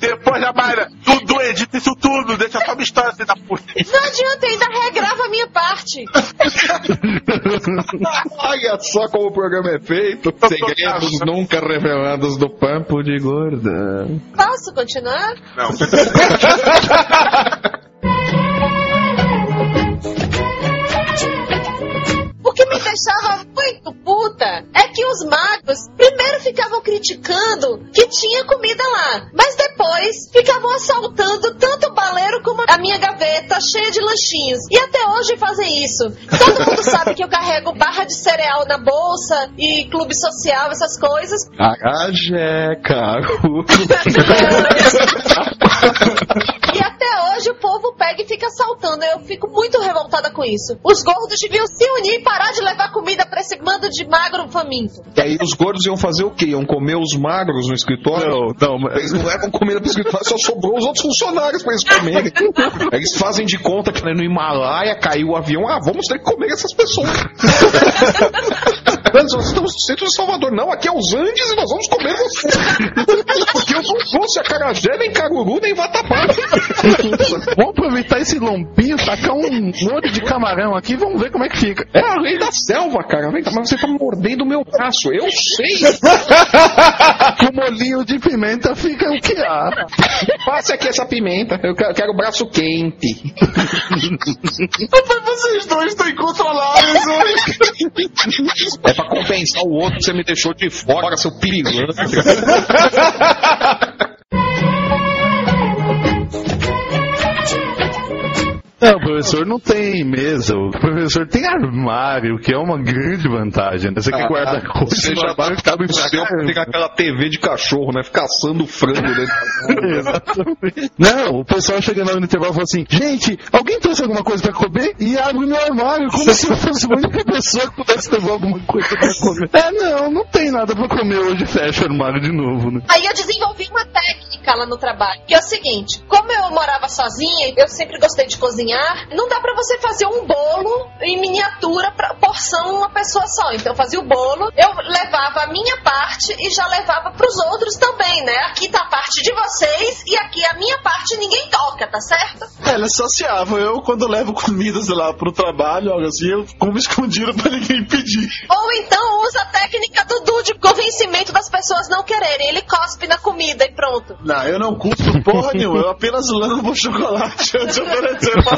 depois da Mayra, tudo edita isso tudo, deixa só uma história assim da puta. Não adianta, eu ainda regrava a minha parte. Olha só como o programa é feito. Segredos nunca revelados do Pampo de Gorda. Posso continuar? Não. O que me deixava muito é que os magos primeiro ficavam criticando que tinha comida lá, mas depois ficavam assaltando tanto o baleiro como a minha gaveta cheia de lanchinhos. E até hoje fazem isso. Todo mundo sabe que eu carrego barra de cereal na bolsa e clube social, essas coisas. Acarajé, caro. E até hoje o povo pega e fica assaltando. Eu fico muito revoltada com isso. Os gordos deviam se unir e parar de levar comida pra esse bando de magro faminto. E aí os gordos iam fazer o quê? Iam comer os magros no escritório? Não, não, mas- Eles não levam comida pro escritório, só sobrou os outros funcionários pra eles comerem. Eles fazem de conta que no Himalaia caiu o avião. Ah, vamos ter que comer essas pessoas. Nós estamos no centro de Salvador. Não, aqui é os Andes e nós vamos comer você. Porque o não fosse a Carajé, nem Caruru, nem Vatapá. Vamos aproveitar esse lompinho, tacar um molho de camarão aqui e vamos ver como é que fica. É a lei da selva, cara. Vem cá, Mas você tá mordendo o meu braço. Eu sei. Com molinho de pimenta fica o que há. Passe aqui essa pimenta. Eu quero, quero o braço quente. Vocês dois estão incontroláveis hoje. Pra compensar o outro que você me deixou de fora, seu pirilante. Não, o professor não tem mesa, o professor tem armário, que é uma grande vantagem. Né? Você que guarda coisa Você já armário tá cabe tem aquela TV de cachorro, né? Fica assando frango dentro. Exatamente. Não, o pessoal chega lá no intervalo e fala assim: gente, alguém trouxe alguma coisa pra comer? E abre meu armário, como se eu fosse a única pessoa que pudesse levar alguma coisa pra comer. É, não, não tem nada pra comer hoje, fecha o armário de novo, né? Aí eu desenvolvi uma técnica lá no trabalho, que é o seguinte: como eu morava sozinha, eu sempre gostei de cozinhar, não dá pra você fazer um bolo em miniatura pra porção uma pessoa só. Então eu fazia o bolo, eu levava a minha parte e já levava pros outros também, né? Aqui tá a parte de vocês e aqui a minha parte ninguém toca, tá certo? É, Ela é sociável. Eu, quando levo comidas lá pro trabalho, algo assim, eu como escondido pra ninguém pedir. Ou então usa a técnica do Du de convencimento das pessoas não quererem. Ele cospe na comida e pronto. Não, eu não cuspo porra nenhuma. Eu apenas lambo o chocolate antes de oferecer pra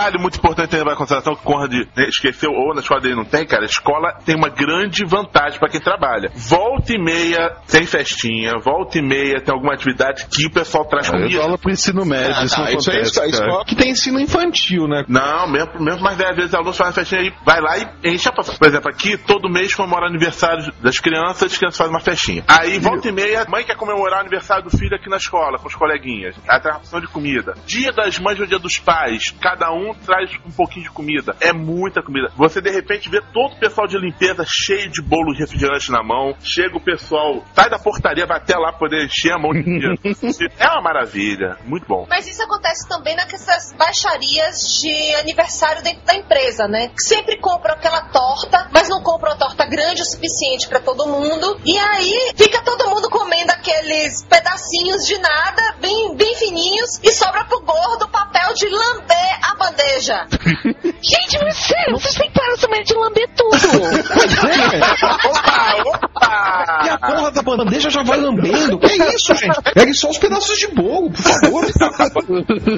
detalhe muito importante em levar em consideração que o Conrad esqueceu ou na escola dele não tem, cara. A escola tem uma grande vantagem pra quem trabalha. Volta e meia tem festinha, volta e meia tem alguma atividade que o pessoal traz Eu comida. aula pro ensino médio, Ah, isso não tá, isso é acontece. isso, a cara. escola que tem ensino infantil, né? Não, mesmo, mesmo mais 10 vezes alunos fazem festinha aí, vai lá e enche a paçoca. Por exemplo, aqui todo mês comemora aniversário das crianças, as crianças fazem uma festinha. Aí volta e meia, a mãe quer comemorar o aniversário do filho aqui na escola, com os coleguinhas. Aí tem uma ração de comida. Dia das mães ou dia dos pais, cada um traz um pouquinho de comida. É muita comida. Você de repente vê todo o pessoal de limpeza cheio de bolo de refrigerante na mão. Chega o pessoal, sai da portaria, vai até lá poder encher a mão de dinheiro. é uma maravilha. Muito bom. Mas isso acontece também nessas baixarias de aniversário dentro da empresa, né? Que sempre compram aquela torta, mas não compram a torta grande o suficiente pra todo mundo. E aí fica todo mundo comendo aqueles pedacinhos de nada, bem, bem fininhos, e sobra pro gordo o papel de lamber a bandeja. Gente, mas sério, vocês têm que parar também de lamber tudo. Opa! E a porra da bandeja já vai lambendo. Que isso, gente? Pegue só os pedaços de bolo, por favor.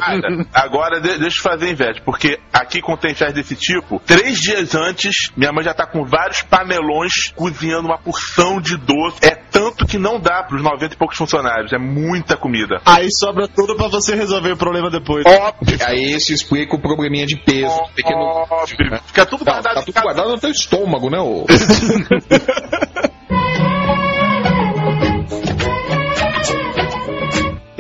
Cara, agora de- deixa eu fazer inveja, porque aqui quando tem festa desse tipo, três dias antes, minha mãe já tá com vários panelões cozinhando uma porção de doce. É tanto que não dá pros 90 e poucos funcionários, é muita comida. Aí sobra tudo pra você resolver o problema depois. Óbvio. Aí esse explica o probleminha de peso. Pequeno... Fica tudo Tá, guardado tá tudo guardado no teu estômago, né? ô?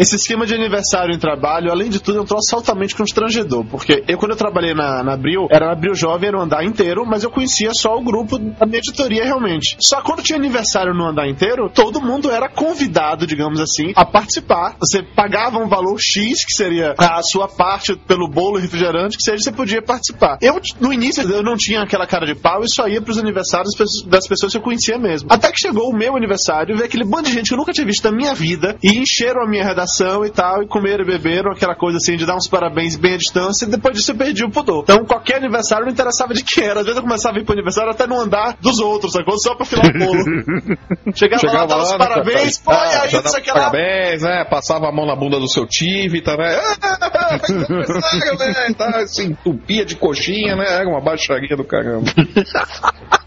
Esse esquema de aniversário em trabalho, além de tudo, é um troço altamente constrangedor. Porque eu, quando eu trabalhei na, na Abril, era na Abril Jovem, era um andar inteiro, mas eu conhecia só o grupo da minha editoria realmente. Só quando tinha aniversário no andar inteiro, todo mundo era convidado, digamos assim, a participar. Você pagava um valor X, que seria a sua parte pelo bolo e refrigerante, que seja, você podia participar. Eu, no início, eu não tinha aquela cara de pau e só ia pros aniversários das pessoas- que eu conhecia mesmo. Até que chegou o meu aniversário veio aquele bando de gente que eu nunca tinha visto na minha vida e encheram a minha redação e tal, e comeram e beberam, aquela coisa assim de dar uns parabéns bem à distância, e depois disso eu perdi o pudor. Então qualquer aniversário não interessava de quem era. Às vezes eu começava a ir pro aniversário até no andar dos outros, sacou? Só pra filar o bolo. Chegava, lá, dava os né, parabéns, pô, ah, e aí, não sei o dava que lá. Parabéns, né? Passava a mão na bunda do seu Tivita, né? Ah, né? Tá, assim, entupia de coxinha, né? Era uma baixaria do caramba.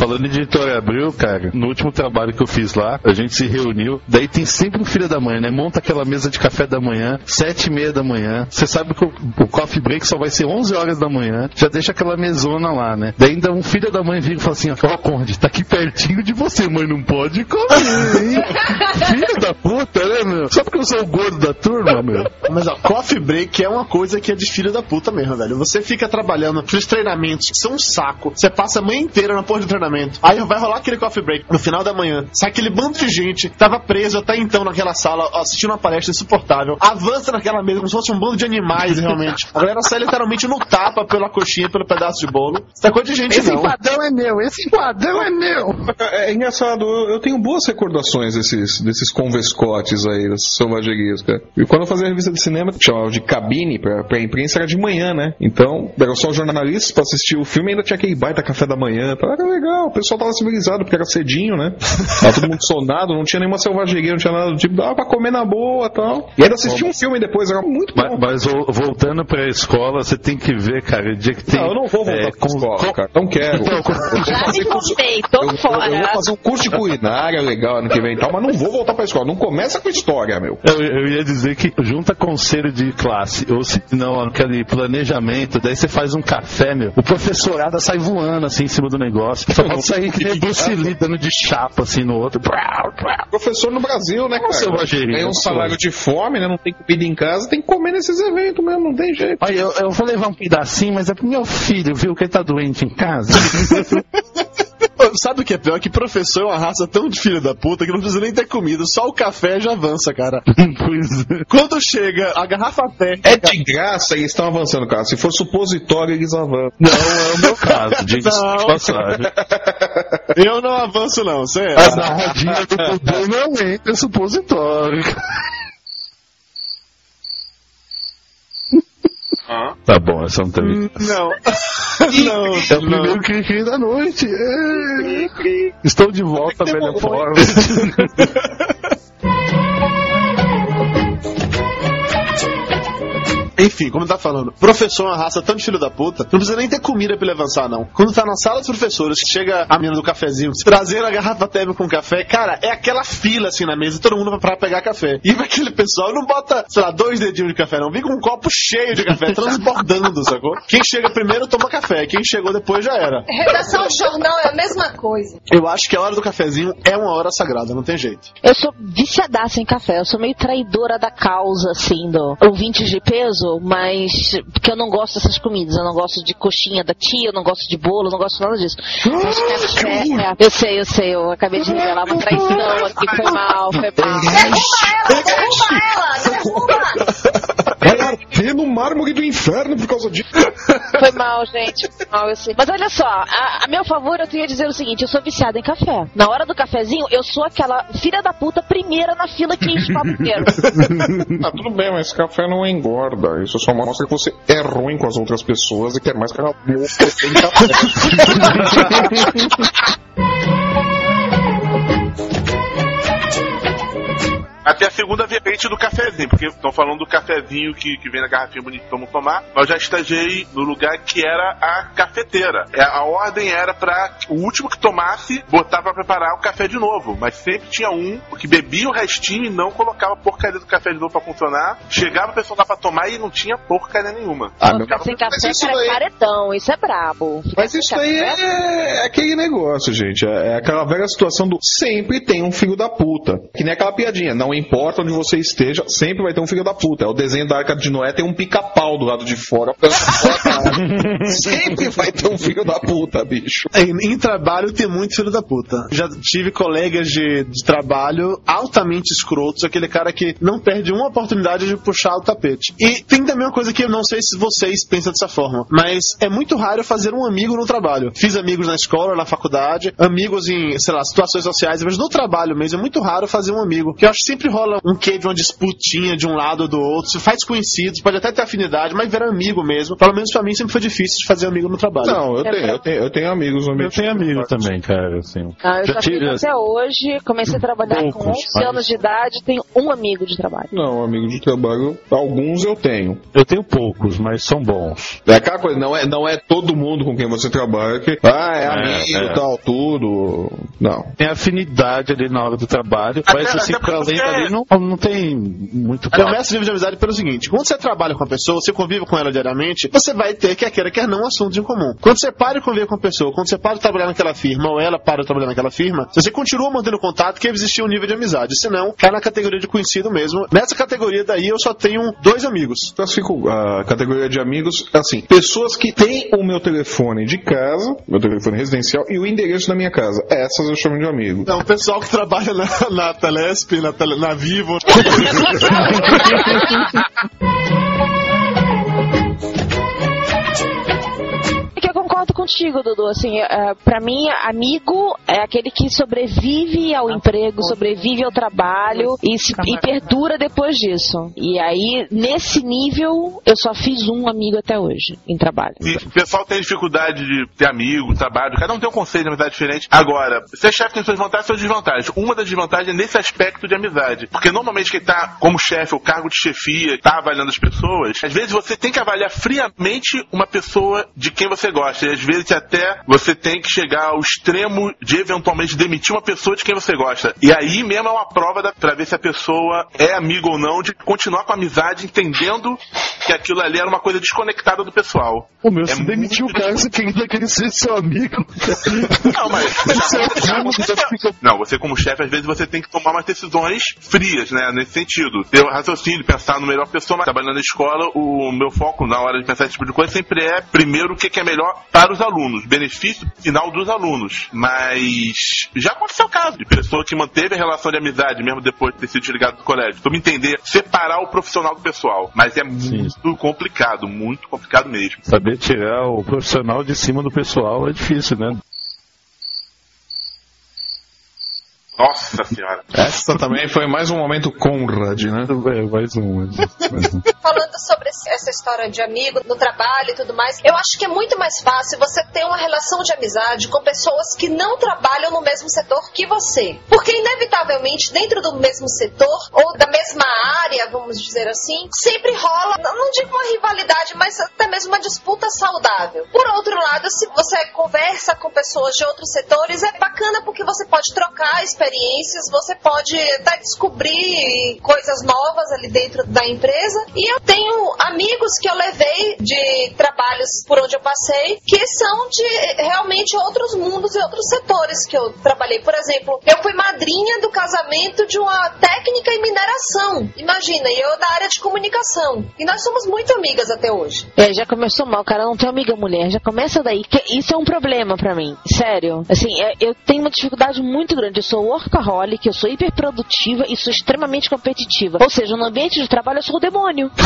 Falando em editora Abril, cara, no último trabalho que eu fiz lá, a gente se reuniu. Daí tem sempre um filho da mãe, né? Monta aquela mesa de café da manhã, sete e meia da manhã. Você sabe que o, o coffee break só vai ser 11 horas da manhã. Já deixa aquela mesona lá, né? Daí ainda um filho da mãe vira e fala assim: Ó, Conde, tá aqui pertinho de você, mãe, não pode comer, hein? filho da puta, né, meu? Só porque eu sou o gordo da turma, meu. Mas ó, coffee break é uma coisa que é de filho da puta mesmo, velho. Você fica trabalhando, aqueles treinamentos que são um saco. Você passa a manhã inteira na porra de treinamento, Aí vai rolar aquele coffee break no final da manhã. Sai aquele bando de gente que tava preso até então naquela sala, assistindo uma palestra insuportável. Avança naquela mesa como se fosse um bando de animais, realmente. A galera sai literalmente no tapa pela coxinha, pelo pedaço de bolo. Coisa de gente, Esse não. enquadrão é meu, esse enquadrão é meu. É, é engraçado, eu, eu tenho boas recordações desses, desses convescotes aí, dessas selvagerias, cara. E quando eu fazia revista de cinema, chamava de cabine pra, pra imprensa, era de manhã, né? Então, eram só os jornalistas pra assistir o filme, ainda tinha aquele baita café da manhã. Tá? Era legal, o pessoal tava civilizado, porque era cedinho, né? Tava todo mundo sonado, não tinha nenhuma selvageria, não tinha nada do tipo, dava pra comer na boa e tal. E ainda assistia um filme depois, era muito bom. Mas, mas vo- voltando pra escola, você tem que ver, cara, o dia que tem. Não, eu não vou voltar é, pra escola, cara. Não quero. Então, Eu vou Já me fazer curso- contei, tô eu, eu- fora. eu vou fazer um curso de culinária legal ano que vem e tal, mas não vou voltar pra escola. Não começa com história, meu. Eu, eu ia dizer que junta conselho de classe, ou se não, aquele planejamento, daí você faz um café, meu. O professorada sai voando assim em cima do negócio. Só pode sair que nem Bruce Lee dando de chapa assim no outro. Professor no Brasil, né, cara? selvageria, Ganha um salário de fome, né? Não tem comida em casa, tem que comer nesses eventos mesmo, não tem jeito. Aí eu, eu vou levar um pedacinho, mas é pro meu filho, viu, que ele tá doente em casa. Sabe o que é pior? Que professor é uma raça tão de filho da puta que não precisa nem ter comida, só o café já avança, cara. pois é. Quando chega a garrafa pé. É de graça e eles estão avançando, cara. Se for supositório, eles avançam. Não é o meu caso, de passagem. Eu não avanço, não, sério. A narradinha do Dudu não entra supositório. Tá bom, essa não teve. Não. não, É o primeiro cri-cri da noite. É. Estou de volta à melhor forma. Enfim, como tá falando, professor é uma raça tão de filho da puta, não precisa nem ter comida pra ele avançar, não. Quando tá na sala dos professores, chega a menina do cafezinho, trazendo a garrafa térmica com café, cara, é aquela fila assim na mesa, todo mundo pra pegar café. E aquele pessoal não bota, sei lá, dois dedinhos de café, não. Vem com um copo cheio de café, transbordando, sacou? Quem chega primeiro toma café, quem chegou depois já era. Redação de jornal é a mesma coisa. Eu acho que a hora do cafezinho é uma hora sagrada, não tem jeito. Eu sou viciadaça em café, eu sou meio traidora da causa, assim, do ouvinte de peso, mas porque eu não gosto dessas comidas, eu não gosto de coxinha da tia, eu não gosto de bolo, eu não gosto de nada disso. Mas café, é- eu sei, eu sei, eu acabei de revelar uma traição aqui, foi mal, foi mal. Derruba ela! Derruba ela! Vai arder no mármore do inferno por causa disso. Foi mal, gente. Foi mal, eu sei. Mas olha só, a, a meu favor, eu queria dizer o seguinte: eu sou viciada em café. Na hora do cafezinho, eu sou aquela filha da puta primeira na fila que enche o copo inteiro. Ah, tudo bem, mas café não engorda. Isso só mostra que você é ruim com as outras pessoas e quer mais que ela sem Até a segunda vertente do cafezinho, porque estão falando do cafezinho que, que vem na garrafinha bonita que vamos tomar. Mas eu já estagiei no lugar que era a cafeteira. É, A ordem era pra o último que tomasse botar pra preparar o café de novo. Mas sempre tinha um que bebia o restinho e não colocava porcaria do café de novo pra funcionar. Chegava a pessoa lá pra tomar e não tinha porcaria nenhuma. Ah, meu- sem café, mas isso cara, daí- paredão, isso é brabo. Ficar Mas isso aí café- é aquele negócio, gente. É é aquela velha situação do sempre tem um filho da puta. Que nem aquela piadinha. Não importa onde você esteja, sempre vai ter um filho da puta. É o desenho da Arca de Noé, tem um pica-pau do lado de fora. sempre vai ter um filho da puta, bicho. Em, em trabalho tem muito filho da puta. Já tive colegas de, de trabalho altamente escrotos, aquele cara que não perde uma oportunidade de puxar o tapete. E tem também uma coisa que eu não sei se vocês pensam dessa forma, mas é muito raro fazer um amigo no trabalho. Fiz amigos na escola, na faculdade, amigos em, sei lá, situações sociais, mas no trabalho mesmo é muito raro fazer um amigo. Que eu acho que sempre rola um quê de uma disputinha de um lado ou do outro. Se faz conhecidos, pode até ter afinidade, mas virar amigo mesmo. Pelo menos pra mim sempre foi difícil de fazer amigo no trabalho. Não, eu tenho, eu tenho, eu tenho amigos no Eu tenho amigo também, cara, assim. Ah, eu Já já tive- até hoje, comecei a trabalhar com Poucos, 11 mas- anos de idade, tenho um amigo de trabalho. Não, amigo de trabalho, alguns eu tenho. Eu tenho poucos, mas são bons. É aquela coisa, não é, não é todo mundo com quem você trabalha que, ah, é, É, amigo é. tal, tudo. Não. Tem afinidade ali na hora do trabalho, mas assim, pra além ali não, não tem muito Começa o nível de amizade pelo seguinte: quando você trabalha com a pessoa, você convive com ela diariamente, você vai ter, quer queira, quer não, assuntos em comum. Quando você para de conviver com a pessoa, quando você para de trabalhar naquela firma, ou ela para de trabalhar naquela firma, você continua mantendo contato, que existir um nível de amizade. Senão, cai na categoria de conhecido mesmo. Nessa categoria daí, eu só tenho dois amigos. Classifico a categoria de amigos assim: pessoas que têm o meu telefone de casa, meu telefone residencial e o endereço da minha casa. Essas eu chamo de amigo. Não, o pessoal que trabalha na, na Telesp, na, tele, na Vivo. concordo contigo, Dudu. Assim, é, pra mim, amigo é aquele que sobrevive ao emprego, sobrevive ao trabalho e, se- e perdura depois disso. E aí, nesse nível, eu só fiz um amigo até hoje, em trabalho. E o pessoal tem dificuldade de ter amigo, trabalho, cada um tem um conceito de amizade diferente. Agora, ser chefe tem suas vantagens e suas desvantagens. Uma das desvantagens é nesse aspecto de amizade. Porque normalmente quem tá como chefe, o cargo de chefia, tá avaliando as pessoas, às vezes você tem que avaliar friamente uma pessoa de quem você gosta. E às vezes até você tem que chegar ao extremo de eventualmente demitir uma pessoa de quem você gosta. E aí mesmo é uma prova da, pra ver se a pessoa é amigo ou não, de continuar com a amizade, entendendo que aquilo ali era uma coisa desconectada do pessoal. O meu, É se demitiu o cara, você queria que ele seja seu amigo. Não, mas. Não, você como chefe, às vezes você tem que tomar umas decisões frias, né? Nesse sentido. Ter um raciocínio, pensar no melhor pessoa, mas trabalhando na escola, o meu foco na hora de pensar esse tipo de coisa sempre é, primeiro, o que é melhor para os alunos. Benefício final dos alunos. Mas já aconteceu o caso de pessoa que manteve a relação de amizade mesmo depois de ter sido desligado do colégio. Me entender, separar o profissional do pessoal. Mas é muito complicado, muito complicado mesmo. Saber tirar o profissional de cima do pessoal é difícil, né? Nossa senhora. Essa também foi mais um momento Conrad, né? É, mais um. Mais um. Falando sobre essa história de amigo no trabalho e tudo mais, eu acho que é muito mais fácil você ter uma relação de amizade com pessoas que não trabalham no mesmo setor que você. Porque, inevitavelmente, dentro do mesmo setor ou da mesma área, vamos dizer assim, sempre rola, não não digo uma rivalidade, mas até mesmo uma disputa saudável. Por outro lado, se você conversa com pessoas de outros setores, é bacana porque você pode trocar experiências, você pode até descobrir coisas novas ali dentro da empresa. E eu tenho amigos que eu levei de trabalhos por onde eu passei que são de realmente outros mundos e outros setores que eu trabalhei. Por exemplo, eu fui madrinha do casamento de uma técnica em mineração. Imagina, e eu da área de comunicação. E nós somos muito amigas até hoje. É, já começou mal, cara não tem amiga mulher, já começa daí. Isso é um problema pra mim, sério. Assim, é- eu tenho uma dificuldade muito grande. Eu sou workaholic, eu sou hiperprodutiva e sou extremamente competitiva. Ou seja, no ambiente de trabalho eu sou o demônio.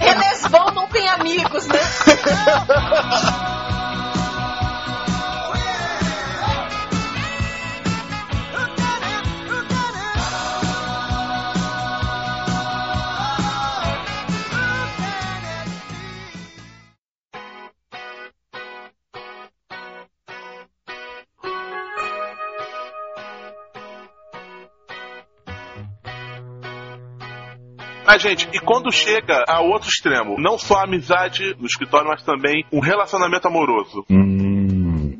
Enesbon não tem amigos, né? Gente, e quando chega a outro extremo, não só a amizade no escritório, mas também um relacionamento amoroso.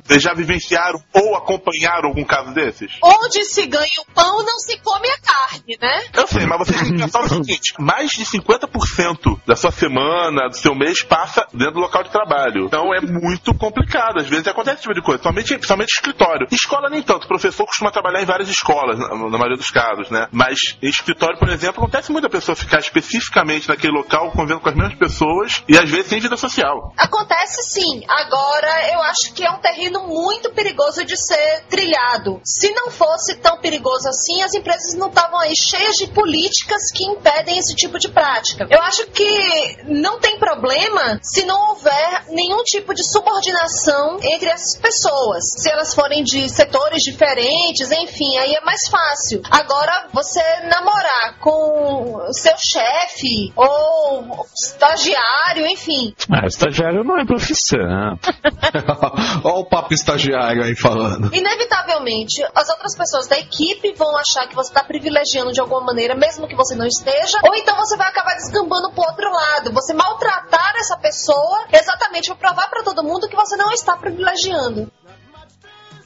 Vocês já vivenciaram ou acompanharam algum caso desses? Onde se ganha o pão, não se come a carne, né? Eu sei, mas vocês têm que pensar o seguinte: mais de 50% da sua semana, do seu mês, passa dentro do local de trabalho. Então é muito complicado. Às vezes acontece esse tipo de coisa, somente, somente escritório. Escola nem tanto. O professor costuma trabalhar em várias escolas, na, na maioria dos casos, né? Mas em escritório, por exemplo, acontece muito a pessoa ficar especificamente naquele local convivendo com as mesmas pessoas e às vezes sem vida social. Acontece sim. Agora, eu acho que é um terreno muito perigoso de ser trilhado. Se não fosse tão perigoso assim, as empresas não estavam aí cheias de políticas que impedem esse tipo de prática. Eu acho que não tem problema se não houver nenhum tipo de subordinação entre essas pessoas. Se elas forem de setores diferentes, enfim, aí é mais fácil. Agora, você namorar com seu chefe ou estagiário, enfim, Ah, estagiário não é profissão. Olha o papo estagiário aí falando. Inevitavelmente, as outras pessoas da equipe vão achar que você está privilegiando de alguma maneira, mesmo que você não esteja, ou então você vai acabar desgambando pro outro lado. Você maltratar essa pessoa exatamente para provar para todo mundo que você não está privilegiando.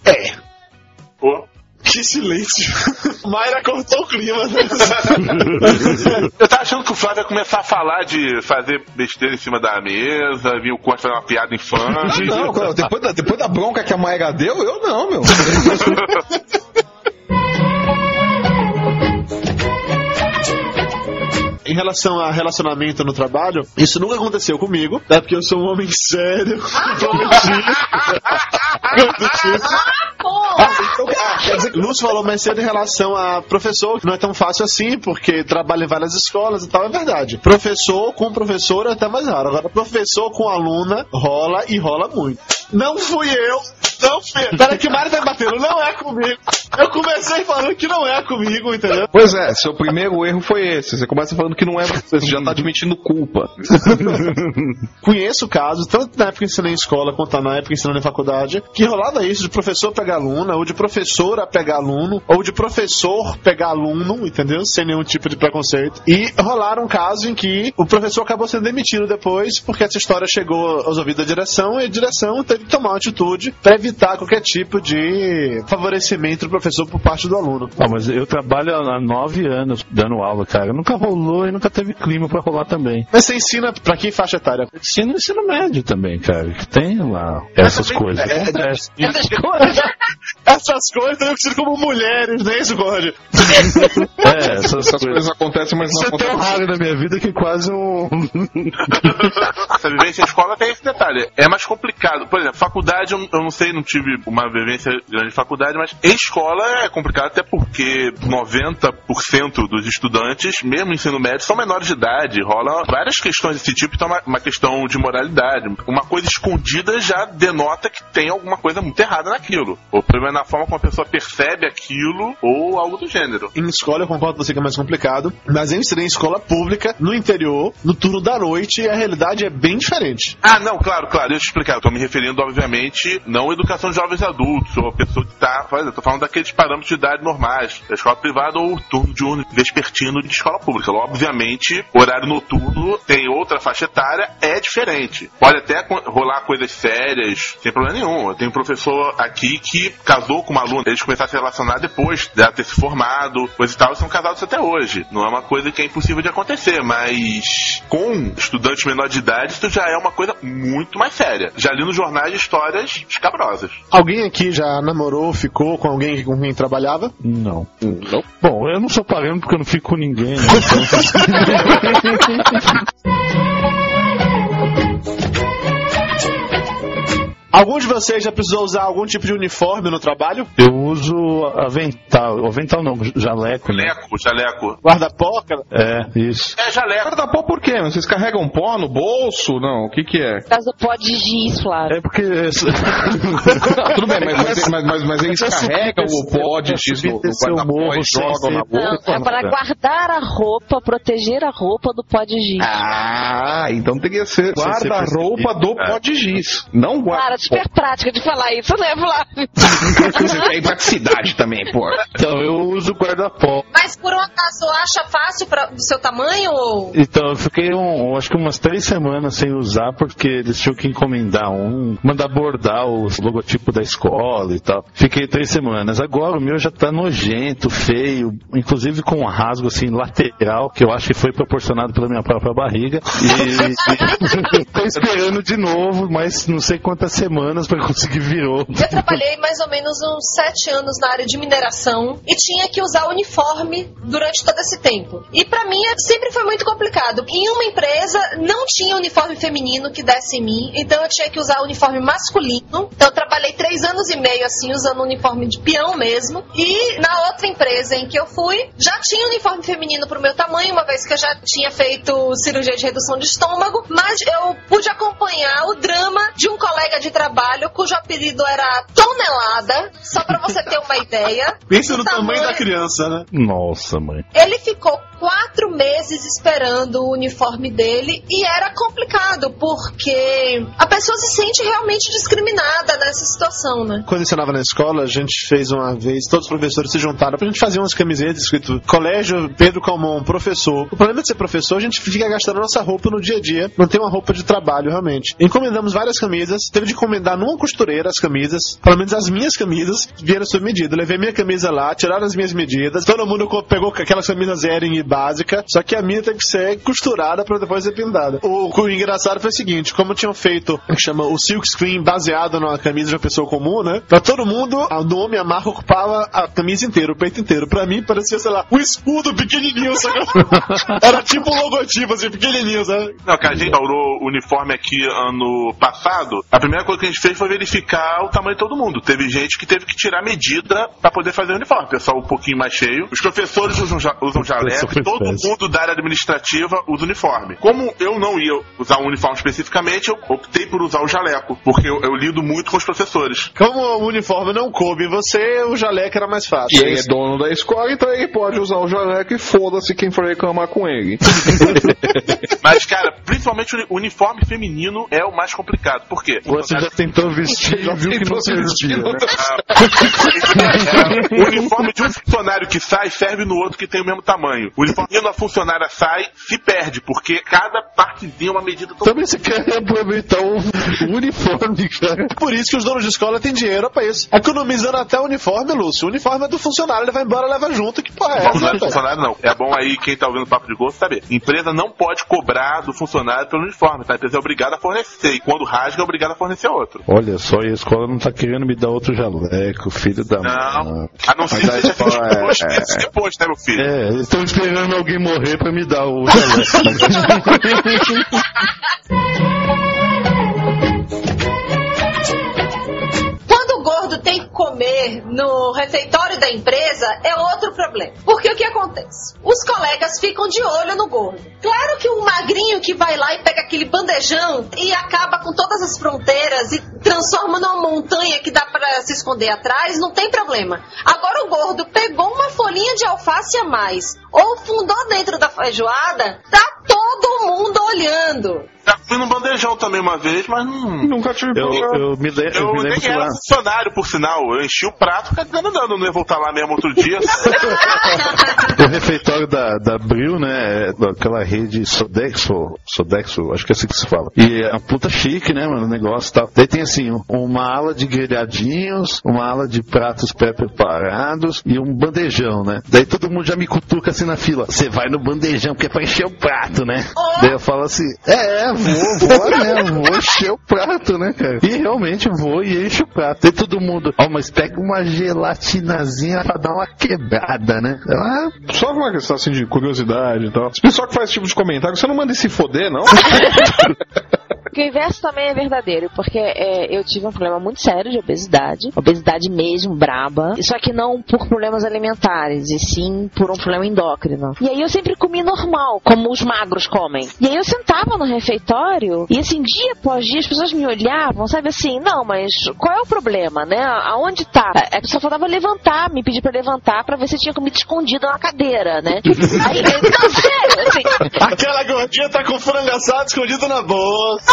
É. Pô. Que silêncio. Mayra cortou o clima. né? Eu tava achando que o Flávio ia começar a falar de fazer besteira em cima da mesa, vir o Corte fazer uma piada infame. Não, cara, depois da, depois da bronca que a Mayra deu, eu não, meu. Em relação a relacionamento no trabalho, isso nunca aconteceu comigo, né? Porque eu sou um homem sério, comprometido. Tipo. Ah, então, ah, quer dizer, Lúcio falou mais cedo em relação a professor, que não é tão fácil assim, porque trabalha em várias escolas e tal, é verdade. Professor com professor é até mais raro. Agora, professor com aluna rola e rola muito. Não fui eu, não fui eu. Pera que o Mário tá batendo, não é comigo. Eu comecei falando que não é comigo, entendeu? Pois é, seu primeiro erro foi esse. Você começa falando que não é você, você já tá admitindo culpa. Conheço casos, tanto na época que ensinei em escola quanto na época que ensinei em faculdade, que rolava isso de professor pegar aluna, ou de professora pegar aluno, ou de professor pegar aluno, entendeu? Sem nenhum tipo de preconceito. E rolaram um caso em que o professor acabou sendo demitido depois, porque essa história chegou aos ouvidos da direção e a direção teve que tomar uma atitude para evitar qualquer tipo de favorecimento do professor por parte do aluno. Ah, mas eu trabalho há nove anos dando aula, cara. Nunca rolou e nunca teve clima pra rolar também. Mas você ensina pra que faixa etária? Ensino ensino médio também, cara. Que tem lá essas também- coisas. é- Acontece. Essas coisas, essas coisas eu considero como mulheres, não é isso, Gord? É, essas, Essas coisas acontecem, mas não Isso é tão acontecem. raro na minha vida que quase um. Essa vivência em escola tem esse detalhe. É mais complicado. Por exemplo, faculdade, eu, eu não sei, não tive uma vivência grande de faculdade, mas em escola é complicado até porque 90% dos estudantes, mesmo ensino médio, são menores de idade. Rola várias questões desse tipo, então é uma, questão de moralidade. Uma coisa escondida já denota que tem alguma coisa muito errada naquilo. O problema é na forma como a pessoa percebe aquilo ou algo do gênero. Em escola, eu concordo com você que é mais complicado, mas eu ensinei em escola pública, no interior, no turno da noite, e a realidade é bem diferente. Ah, não, claro, claro, deixa eu explicar. Eu tô me referindo, obviamente, não à educação de jovens adultos, ou a pessoa que tá. Eu tô falando daqueles parâmetros de idade normais, da escola privada ou turno diurno vespertino de escola pública. Obviamente, horário noturno tem outra faixa etária, é diferente. Pode até rolar coisas sérias, sem problema nenhum. Eu tenho um professor aqui que casou com uma aluna, eles começaram a se relacionar depois dela ter se formado, coisa e tal, e são casados até hoje. Não é uma coisa que é impossível de acontecer, mas com estudantes menores de idade, isso já é uma coisa muito mais séria. Já li nos jornais histórias escabrosas. Alguém aqui já namorou, ficou com alguém com quem trabalhava? Não. Não. Bom, eu não sou parâmetro porque eu não fico com ninguém. Né? Algum de vocês já precisou usar algum tipo de uniforme no trabalho? Eu uso avental. Avental não, jaleco, né? Jaleco, jaleco. Guarda-poca? É, isso. É jaleco. Guarda pó por quê? Vocês carregam pó no bolso? Não, o que que é? Por causa do pó de giz, Flávio. É porque. Não, tudo bem, mas, mas, mas, mas, mas eles carregam o pó de X no, no guarda-pó e jogam na Não, boca. é para guardar a roupa, proteger a roupa do pó de giz. Ah, então teria que ser guarda-roupa do pó de giz. Não Cara, guarda super prática de falar isso, né, Flávio? Você tem praticidade também, pô. Então, eu uso guarda-pó. Mas por um acaso acha fácil pra, do seu tamanho ou. Então, eu fiquei um, acho que umas três semanas sem usar, porque eles tinham que encomendar um, mandar bordar o logotipo da escola e tal. Fiquei três semanas. Agora o meu já tá nojento, feio, inclusive com um rasgo assim lateral, que eu acho que foi proporcionado pela minha própria barriga. E, e tô esperando de novo, mas não sei quantas semanas para conseguir vir outro. Eu trabalhei mais ou menos uns sete anos na área de mineração e tinha que usar uniforme durante todo esse tempo. E pra mim é- sempre foi muito complicado. Em uma empresa não tinha uniforme feminino que desse em mim, então eu tinha que usar uniforme masculino. Então eu trabalhei três anos e meio assim usando uniforme de peão mesmo. E na outra empresa em que eu fui já tinha uniforme feminino pro meu tamanho, uma vez que eu já tinha feito cirurgia de redução de estômago, mas eu pude acompanhar o drama de um colega de trabalho cujo apelido era Tonelada, só pra você ter uma ideia. Pensa no O tamanho da criança, né? Nossa, mãe. Ele ficou quatro meses esperando o uniforme dele e era complicado, porque a pessoa se sente realmente discriminada nessa situação, né? Quando eu ensinava na escola, a gente fez uma vez, todos os professores se juntaram pra gente fazer umas camisetas escrito Colégio Pedro Calmon, professor. O problema de ser professor, a gente fica gastando nossa roupa no dia a dia, não tem uma roupa de trabalho realmente. Encomendamos várias camisas, teve de encomendar numa costureira as camisas, pelo menos as minhas camisas vieram sob medida. Levei minha camisa lá, tiraram as minhas medidas, todo mundo pegou aquelas camisas Ering e básica, só que a minha teve que ser costurada pra depois ser pintada. O, o engraçado foi o seguinte, como tinham feito o que chama o silk screen baseado na camisa de uma pessoa comum, né? Pra todo mundo, o nome, a marca ocupava a camisa inteira, o peito inteiro. Pra mim, parecia, sei lá, um escudo pequenininho, sabe? Era tipo um logotipo, assim, pequenininho, sabe? Não, que a gente instaurou o uniforme aqui ano passado, a primeira coisa que a gente fez foi verificar o tamanho de todo mundo. Teve gente que teve que tirar medida pra poder fazer o uniforme. O pessoal um pouquinho mais cheio. Os professores usam, ja- usam jaleco e todo mundo da área administrativa usa uniforme. Como eu não ia usar um uniforme especificamente, eu optei por usar o jaleco, porque eu, eu lido muito com os professores. Como o uniforme não coube em você, o jaleco era mais fácil. E ele é dono da escola, então ele pode usar o jaleco e foda-se quem for reclamar com ele. Mas, cara, principalmente o uniforme feminino é o mais complicado. Por quê? Você já tentou vestir e viu que não servia, né? o uniforme de um funcionário que sai serve no outro que tem o mesmo tamanho. O uniforme de uma funcionária sai, se perde, porque cada partezinha é uma medida tão Também você quer aproveitar o, uniforme, cara. Por isso que os donos de escola têm dinheiro pra isso. Economizando até o uniforme, Lúcio. O uniforme é do funcionário, ele vai embora leva junto. Que porra é essa? não é do funcionário, não. É bom aí quem tá ouvindo o papo de gosto saber. Empresa não pode cobrar do funcionário pelo uniforme, tá? A empresa é obrigada a fornecer. E quando rasga, é obrigada a fornecer outro. Olha só, e a escola não tá querendo me dar outro jaleco, filho da Não. mãe. A não ser que seja escola é- dois meses depois, né, meu filho? É, eles estão esperando alguém morrer pra me dar o jaleco. comer no refeitório da empresa, é outro problema. Porque o que acontece? Os colegas ficam de olho no gordo. Claro que o magrinho que vai lá e pega aquele bandejão e acaba com todas as fronteiras e transforma numa montanha que dá pra se esconder atrás, não tem problema. Agora o gordo pegou uma folhinha de alface a mais ou fundou dentro da feijoada, tá todo mundo olhando. Já fui num bandejão também uma vez, mas não. Nunca tive Eu, eu me, le- eu Eu me lembro que era lá. funcionário, por sinal. Eu enchi o prato, fica andando, não ia voltar lá mesmo outro dia. O refeitório da, da Bril, né? é Aquela rede Sodexo, Sodexo, acho que é assim que se fala. E é uma puta chique, né, mano? O negócio e tal. Daí tem assim, uma ala de grelhadinhos, uma ala de pratos pré-preparados e um bandejão, né? Daí todo mundo já me cutuca assim na fila. Você vai no bandejão, porque é pra encher o prato, né? Daí eu falo assim, é, vou, vou mesmo, vou encher o prato, né, cara? E realmente vou e encho o prato. Daí todo mundo, ó, mas pega uma gelatinazinha pra dar uma quebrada, né? Ah, Só uma questão assim de curiosidade e tal. Esse pessoal que faz esse tipo de comentário, você não manda se foder, não? Porque o inverso também é verdadeiro, porque é, eu tive um problema muito sério de obesidade, obesidade mesmo, braba, só que não por problemas alimentares, e sim por um problema endócrino. E aí eu sempre comi normal, como os magros comem. E aí eu sentava no refeitório, e assim, dia após dia, as pessoas me olhavam, sabe assim, não, mas qual é o problema, né? Aonde tá? A pessoa falava levantar, me pedir pra levantar pra ver se tinha comida escondida na cadeira, né? Aí, não, sério, assim, Aquela gordinha tá com frango assado escondido na bolsa.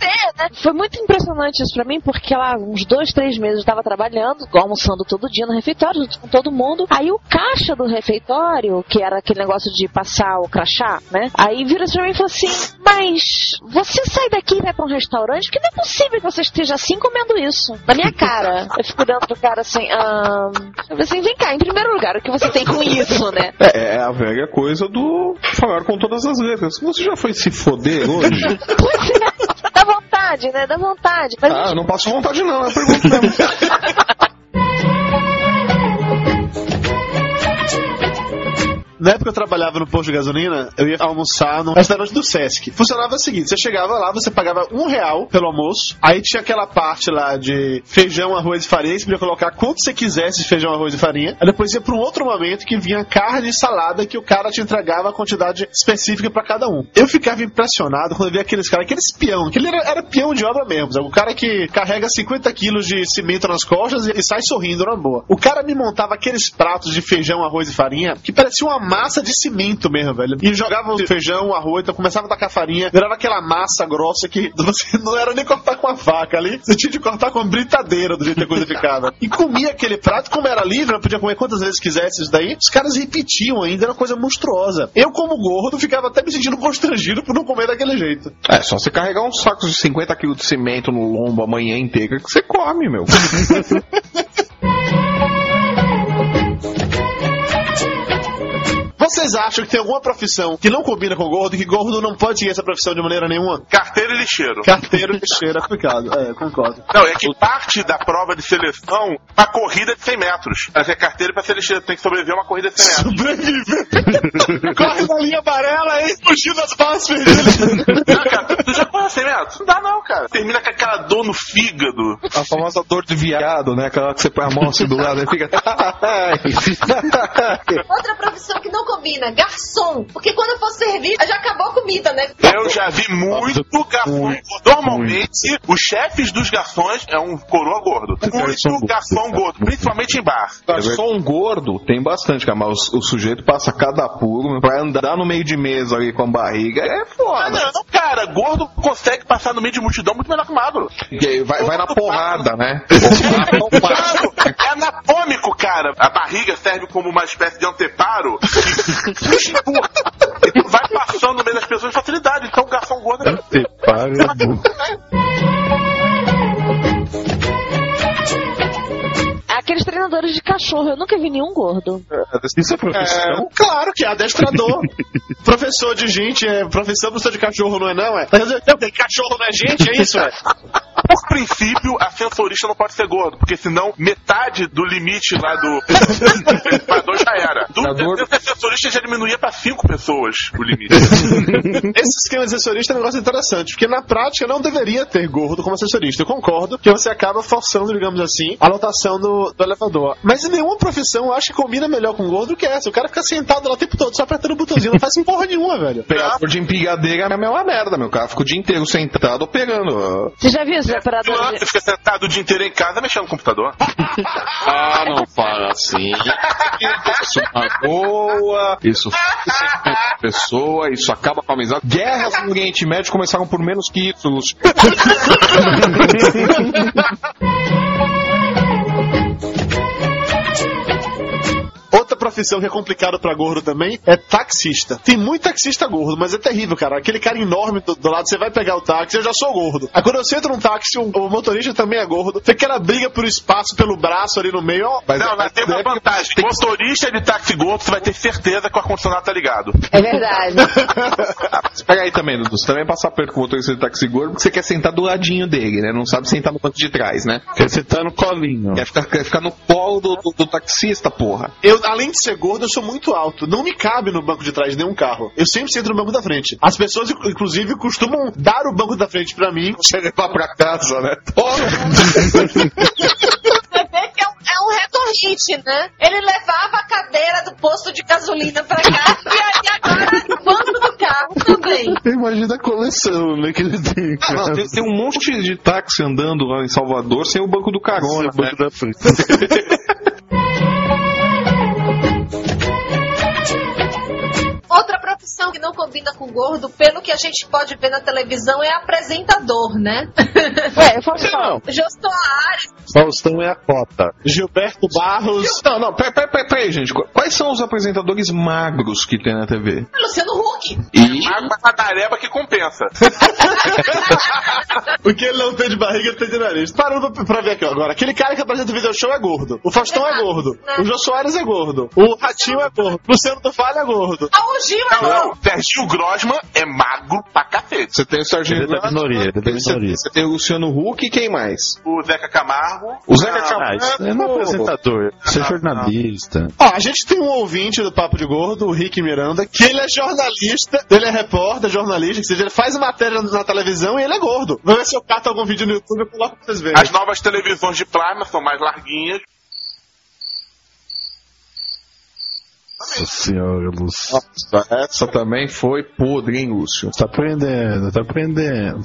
É, né? Foi muito impressionante isso pra mim, porque lá, uns dois, três meses eu tava trabalhando, almoçando todo dia no refeitório, junto com todo mundo. Aí o caixa do refeitório, que era aquele negócio de passar o crachá, né? Aí vira pra mim e falou assim: Mas você sai daqui e vai pra um restaurante? Porque não é possível que você esteja assim comendo isso. Na minha cara. Eu fico olhando pro cara assim, ah. Eu falei assim, vem cá, em primeiro lugar, o que você tem com isso, né? É, é a velha coisa do falar com todas as letras. Você já foi se foder hoje? Pois é, dá vontade, né? Dá vontade. Mas ah, eu não passo vontade não, é pergunta mesmo. Na época eu trabalhava no posto de gasolina, eu ia almoçar no restaurante do Sesc. Funcionava o seguinte: você chegava lá, você pagava um real pelo almoço, aí tinha aquela parte lá de feijão, arroz e farinha, você podia colocar quanto você quisesse de feijão, arroz e farinha. Aí depois ia pra um outro momento que vinha carne e salada que o cara te entregava a quantidade específica pra cada um. Eu ficava impressionado quando eu via aqueles caras, aqueles peão, aquele era, era peão de obra mesmo, sabe? o cara que carrega 50 quilos de cimento nas costas e, e sai sorrindo na boa. O cara me montava aqueles pratos de feijão, arroz e farinha que parecia uma massa de cimento mesmo, velho. E jogava o feijão, arroz, então começava a tacar farinha, virava aquela massa grossa que você não era nem cortar com a faca ali, você tinha de cortar com a britadeira do jeito que a coisa ficava. E comia aquele prato, como era livre, podia comer quantas vezes quisesse isso daí, os caras repetiam ainda, era uma coisa monstruosa. Eu, como gordo, ficava até me sentindo constrangido por não comer daquele jeito. É, só você carregar uns sacos de 50 quilos de cimento no lombo a manhã inteira que você come, meu. Vocês acham que tem alguma profissão que não combina com gordo e que gordo não pode ir essa profissão de maneira nenhuma? Carteiro e lixeiro. Carteiro e lixeiro é complicado. É, concordo. Não, é que parte da prova de seleção a corrida é de 100 metros. Pra ser carteiro e pra ser lixeiro tem que sobreviver a uma corrida de 100 metros. Sobreviver. Corre na linha amarela aí, fugindo das balas perdidas. Não, cara, tu já correu 100 metros? Não dá não, cara. Termina com aquela dor no fígado. A famosa dor de viado, né? Aquela que você põe a mão assim do lado e fica. Outra profissão que não combina, garçom. Porque quando for servir, já acabou a comida, né? Eu já vi muito garçom. Normalmente, os chefes dos garçons é um coroa gordo. Muito garçom gordo, principalmente em bar. Garçom gordo tem bastante, cara, mas o, o sujeito passa cada apuro pra andar no meio de mesa ali com a barriga. É Ah, foda. não, cara, gordo consegue passar no meio de multidão muito melhor que magro. Vai, vai na porrada, né? É anatômico, cara. A barriga serve como uma espécie de anteparo que vai passando no meio das pessoas com facilidade. Então o garçom gordo é. Aqueles treinadores de cachorro, eu nunca vi nenhum gordo. Isso é É, claro que é adestrador. professor de gente, é professor, professor de cachorro, não é não? É? Não, tem cachorro não é gente, é isso? É? Por princípio, ascensorista não pode ser gordo, porque senão metade do limite lá do elevador já era. Do Elevador- terceiro ascensorista já diminuía pra cinco pessoas o limite. Esse esquema de assessorista é um negócio interessante, porque na prática não deveria ter gordo como assessorista. Eu concordo que você acaba forçando, digamos assim, a lotação do, do elevador. Mas em nenhuma profissão eu acho que combina melhor com gordo do que essa. O cara fica sentado lá o tempo todo, só apertando o botãozinho, não faz porra nenhuma, velho. Pegador de empigadeira é a mesma merda, meu. Cara fica o dia inteiro sentado operando. Você já viu os operadores Você fica sentado o dia inteiro em casa mexendo no computador. Ah, não fala assim. Isso é boa, isso a pessoa, isso acaba com a amizade. Guerras no Oriente Médio começaram por menos que isso, Lúcio. Outra profissão que é complicada pra gordo também é taxista. Tem muito taxista gordo, mas é terrível, cara. Aquele cara enorme do, do lado, você vai pegar o táxi, eu já sou gordo. Aí quando eu sento num táxi, o, o motorista também é gordo. Tem aquela briga por espaço, pelo braço ali no meio, ó. Mas não, é- mas tem uma vantagem. Motorista de táxi gordo, você vai ter certeza que o ar-condicionado tá ligado. É verdade. Pega aí também, Dudu. Você também passa perto com o motorista de táxi gordo porque você quer sentar do ladinho dele, né? Não sabe sentar no banco de trás, né? Quer sentar no colinho. Quer ficar, quer ficar no colo do, do- do taxista, porra. Eu, além de ser gordo, eu sou muito alto. Não me cabe no banco de trás de nenhum carro. Eu sempre sento no banco da frente. As pessoas, inc- inclusive, costumam dar o banco da frente pra mim. Você levar pra casa, né? Você vê que é um, é um recorrente, né? Ele levava a cadeira do posto de gasolina pra cá e aí agora no banco do carro também. Imagina a coleção, né, que ele tem. Ah, não, tem, tem um monte de táxi andando lá em Salvador sem o banco do carona. Banco né? da frente. profissão que não combina com gordo, pelo que a gente pode ver na televisão, é apresentador, né? Ué, falar. Jô Soares, Faustão é a cota. Gilberto Barros. Não, não, peraí, peraí, peraí, peraí, gente. Quais são os apresentadores magros que tem na TV? Luciano Huck. E. Água a tareba que compensa. O que ele não tem de barriga, ele tem de nariz. Parando pra, pra ver aqui ó, agora. Aquele cara que apresenta o video show é gordo. O Faustão é gordo. O Jô Soares é gordo. O Ratinho é gordo. O Luciano do Falha é gordo. Ah, o Gil é Não, gordo. Não. Serginho Grosman é magro pra cacete. Você tem o é da minoria, você, tem o Luciano Huck e quem mais? O Zeca Camargo. O Zeca Ah, Camargo. Ah, isso não é apresentador, você é jornalista. Ó, a gente tem um ouvinte do Papo de Gordo, o Rick Miranda, que ele é jornalista, ele é repórter, jornalista, ou seja, ele faz matéria na televisão e ele é gordo. Vamos ver se eu cato algum vídeo no YouTube e coloco pra vocês verem. As novas televisões de plasma são mais larguinhas. Nossa senhora, Lúcio. Nossa, essa também foi podre, hein, Lúcio? Tá aprendendo, tá aprendendo.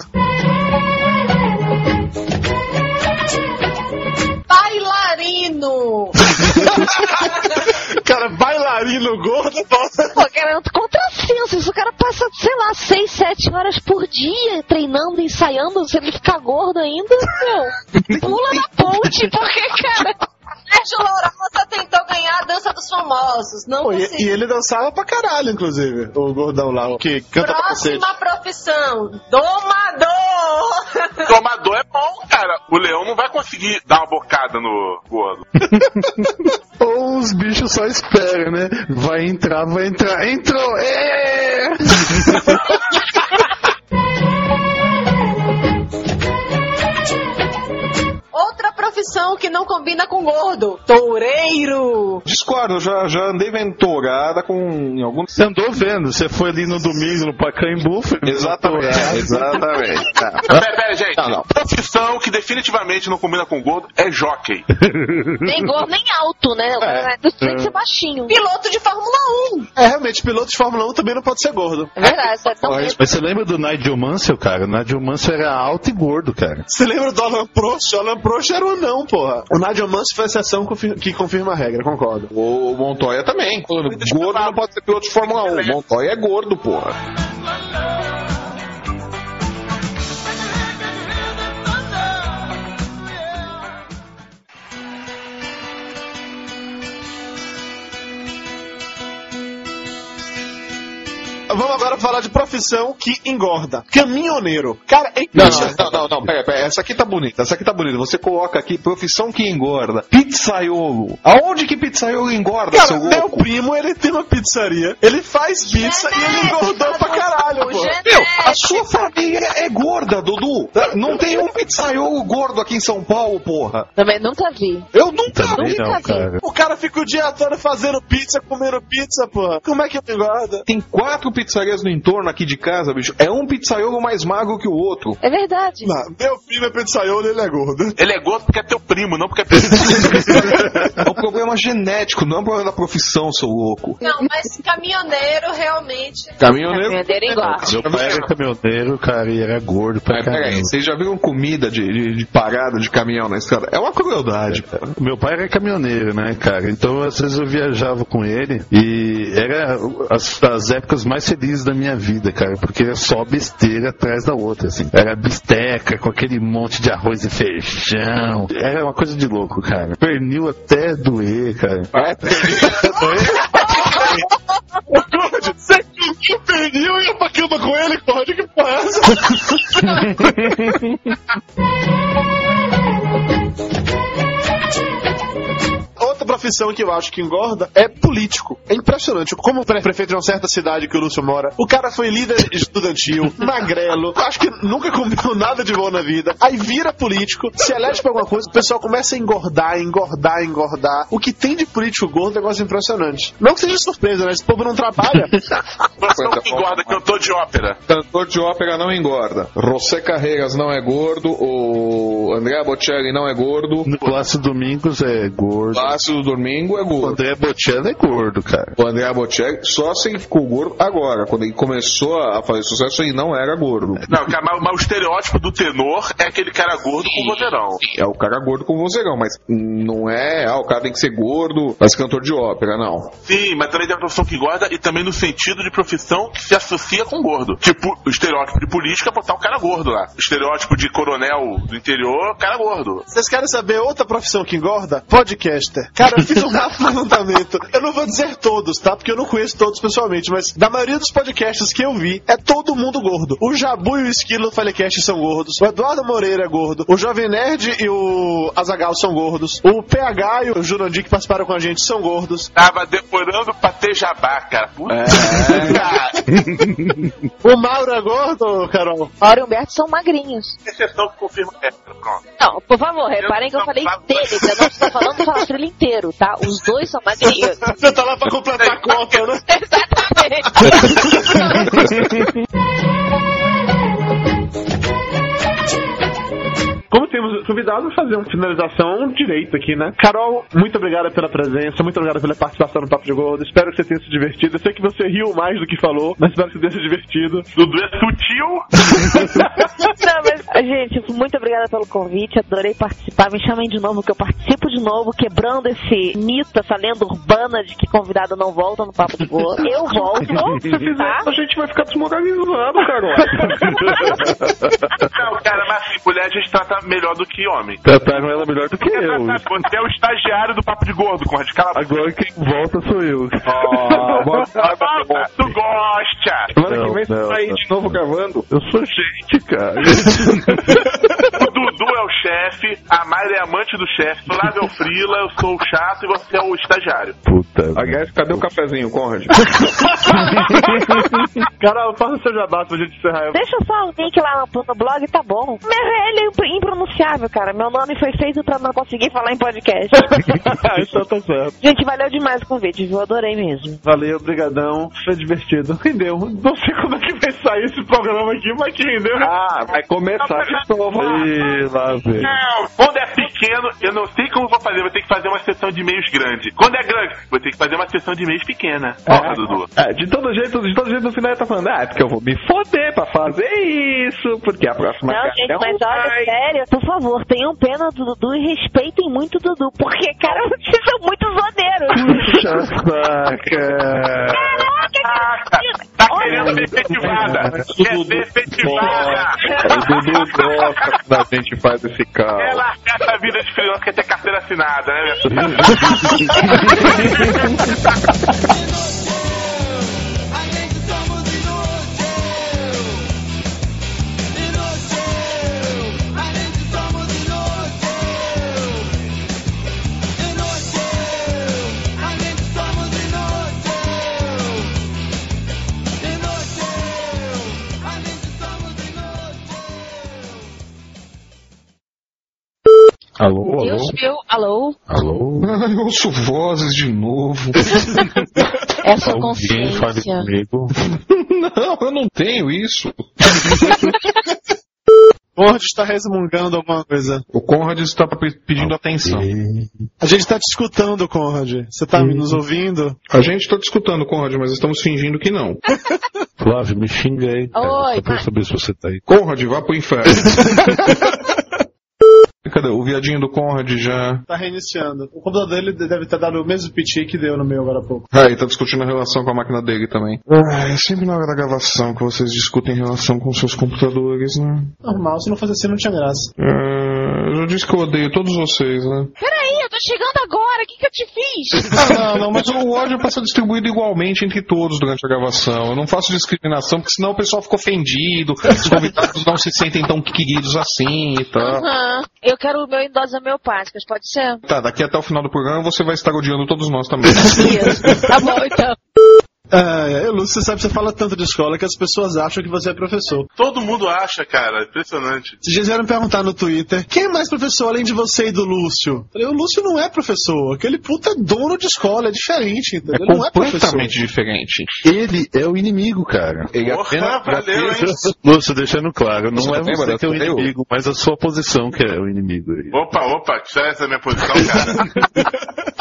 Bailarino! cara, bailarino gordo, nossa. Pô, cara, é contrassenso. Se o cara passa, sei lá, 6, 7 horas por dia treinando, ensaiando, se ele ficar gordo ainda, meu, pula na ponte, porque, cara. Sérgio Lourosa tentou ganhar a dança dos famosos. Não Pô, e, e ele dançava pra caralho, inclusive, o gordão lá, que canta pra. Próxima profissão: domador! Tomador é bom, cara. O leão não vai conseguir dar uma bocada no gordo. Ou os bichos só esperam, né? Vai entrar, vai entrar. Entrou! É! profissão que não combina com gordo: toureiro! Discordo, eu já, já andei ventorada com em algum. Você andou vendo, você foi ali no domingo no Pacaembu, foi Exatamente, exatamente. Tá. Pera, pera, gente. Não, não. Profissão que definitivamente não combina com gordo é jockey. Nem gordo, nem alto, né? É. Tem que ser baixinho. Piloto de Fórmula 1! É, realmente, piloto de Fórmula 1 também não pode ser gordo. É verdade, é tão Mas- Mas você lembra do Nigel Mansell, cara? O Nigel Mansell era alto e gordo, cara. Você lembra do Alan Prost? O Alan Prost era um não, porra. O Nigel Mansell foi a exceção que confirma a regra, concordo. O Montoya também. Gordo não pode ser piloto de Fórmula 1. Montoya é gordo, porra. Vamos agora falar de profissão que engorda. Caminhoneiro. Cara, é Não, não, não, não, pera, pera, essa aqui tá bonita, essa aqui tá bonita. Você coloca aqui profissão que engorda. Pizzaiolo. Aonde que pizzaiolo engorda, Cara, seu meu primo, ele tem uma pizzaria, ele faz pizza e ele engordou pra caralho, pô. Meu, a sua família é gorda, Dudu. Não tem um pizzaiolo gordo aqui em São Paulo, porra. Também nunca vi. Eu nunca Também vi. não, cara. O cara fica o dia todo fazendo pizza, comendo pizza, pô. Como é que engorda? Tem quatro pizzarias no entorno aqui de casa, bicho. É um pizzaiolo mais magro que o outro. É verdade. Não, meu primo é pizzaiolo e ele é gordo. Ele é gordo porque é teu primo, não porque é pizzaiolo. É um problema genético, não é um problema da profissão, seu louco. Não, mas caminhoneiro realmente. Caminhoneiro. Caminhoneiro engorda. Meu pai era caminhoneiro, cara, e era gordo pra peraí, vocês já viram comida de, de, de parada de caminhão na estrada? É uma crueldade, cara. Meu pai era caminhoneiro, né, cara? Então, às vezes eu viajava com ele e era as, as épocas mais felizes da minha vida, cara, porque era só besteira atrás da outra, assim. Era bisteca com aquele monte de arroz e feijão. Era uma coisa de louco, cara. Pernil até doer, cara. É, Gordo, você que perdeu e ia pra cama com ele, que porra profissão que eu acho que engorda é político. É impressionante. Como pre- prefeito de uma certa cidade que o Lúcio mora, o cara foi líder estudantil, magrelo, acho que nunca comeu nada de bom na vida. Aí vira político, se elege pra alguma coisa, o pessoal começa a engordar, engordar, engordar. O que tem de político gordo é um negócio impressionante. Não que seja surpresa, né? Esse povo não trabalha. Profissão que engorda, cantor de ópera. Cantor de ópera não engorda. José Carreiras não é gordo. O André Bocelli não é gordo. No Plácido Domingos é gordo. Plácido Domingo é O gordo. André Bocelli é gordo, cara. O André Bocelli só se ele ficou gordo agora. Quando ele começou a fazer sucesso, ele não era gordo. Não, cara, mas, mas o estereótipo do tenor é aquele cara gordo com vozeirão. É o cara gordo com vozeirão, mas não é, ah, o cara tem que ser gordo, mas cantor de ópera, não. Sim, mas também tem a profissão que engorda e também no sentido de profissão que se associa com gordo. Tipo, o estereótipo de política é botar o cara gordo lá. O estereótipo de coronel do interior, cara gordo. Vocês querem saber outra profissão que engorda? Podcaster. Cara, fiz um rápido levantamento. Eu não vou dizer todos, tá? Porque eu não conheço todos pessoalmente, mas da maioria dos podcasts que eu vi, é todo mundo gordo. O Jabu e o Esquilo do Falecast são gordos. O Eduardo Moreira é gordo. O Jovem Nerd e o Azagal são gordos. O PH e o Jurandir que participaram com a gente são gordos. Tava demorando pra ter jabá, cara. Puta O Mauro é gordo, Carol? Mauro e Humberto são magrinhos. exceção que confirma é, pronto. Não, por favor, reparem que eu falei deles. Eu não estou falando do Falastrelho inteiro, tá? Os dois são magrinhos. Você tá lá pra completar a conta, né? Como temos convidado, fazer uma finalização direito aqui, né? Carol, muito obrigada pela presença, muito obrigada pela participação no Papo de Gordo. Espero que você tenha se divertido. Eu sei que você riu mais do que falou, mas espero que você tenha se divertido. Dudu é sutil. Não, mas, gente, muito obrigada pelo convite. Adorei participar. Me chamem de novo, que eu participo de novo, quebrando esse mito, essa lenda urbana de que convidado não volta no Papo de Gordo. Eu volto. Se fizer tá? a gente vai ficar desmoralizado, Carol. Não, cara, mas assim, mulher a gente trata melhor do que homem. Trataram ela melhor do que eu. Você é o estagiário do Papo de Gordo, Conrad. Cala a boca. Agora quem volta sou eu. Ah, tu gosta! Semana que vem você não, tá aí de novo gravando. Eu sou gente, cara. É chefe, a Mayra é amante do chefe, Flávio é o Frila, eu sou o chato e você é o estagiário. Puta. Aliás, cadê o cafezinho, Conrad? Carol, faça o seu jabá pra gente encerrar. Deixa só o link lá no, no blog, tá bom. Meu, ele é impr- impronunciável, cara. Meu nome foi feito pra não conseguir falar em podcast. então tá certo. Gente, valeu demais o convite, viu? Adorei mesmo. Valeu, brigadão. Foi divertido. Rendeu. Não sei como é que vai sair esse programa aqui, mas que rendeu. Ah, vai começar de novo. Ih, lá vem. Não, quando é pequeno, eu não sei como vou fazer, vou ter que fazer uma sessão de e-mails grande. Quando é grande, vou ter que fazer uma sessão de e-mails pequena. Porra, Dudu. É, de todo jeito, de todo jeito no final ele tá falando, ah, é porque eu vou me foder pra fazer isso, porque a próxima Não, cara gente, é um mas olha, sério, por favor, tenham pena do Dudu e respeitem muito o Dudu, porque, cara, vocês são muito zoneiros. Puxa saca. Caraca, Tá querendo ser efetivada. Quer ser efetivada. O Dudu gosta quando a gente faz esse É largar essa vida de freelancer quer ter carteira assinada, né, minha filha? Alô, Deus meu, alô? Alô? Ai, eu ouço vozes de novo. Essa Alguém fale consciência. comigo. não, eu não tenho isso. Conrad está resmungando alguma coisa. O Conrad está pe- pedindo atenção. A gente está te escutando, Conrad. Você tá nos ouvindo? A gente está discutindo, Conrad, mas estamos fingindo que não. Flávio, me xinga aí. cara, Oi, só pra saber se você tá aí. Conrad, vá pro inferno. Cadê? O viadinho do Conrad já. Tá reiniciando. O computador dele deve ter dado o mesmo piti que deu no meu agora há pouco. Ah, e tá discutindo a relação com a máquina dele também. Ah, é sempre na hora da gravação que vocês discutem relação com seus computadores, né? Normal, se não fosse assim não tinha graça. Ah, eu já disse que eu odeio todos vocês, né? Peraí, eu tô chegando agora, o que, que eu te fiz? Ah, não, não, mas o ódio é pra ser distribuído igualmente entre todos durante a gravação. Eu não faço discriminação, porque senão o pessoal fica ofendido, os convidados não se sentem tão queridos assim e tal. Aham. Eu quero o meu em doses homeopáticas, pode ser? Tá, daqui até o final do programa você vai estar odiando todos nós também. Isso. Tá bom, então. É, é, Lúcio, você sabe, você fala tanto de escola que as pessoas acham que você é professor. Todo mundo acha, cara. Impressionante. Esses dias vieram me perguntar no Twitter, quem é mais professor além de você e do Lúcio? Eu Falei, o Lúcio não é professor, aquele puta é dono de escola, é diferente, entendeu? É Ele não é professor. completamente diferente. Ele é o inimigo, cara. Ele Porra, apenas- valeu, hein? Lúcio, deixando claro, não é você que é o eu? inimigo, mas a sua posição que é o inimigo aí. Opa, opa, que essa é a minha posição, cara.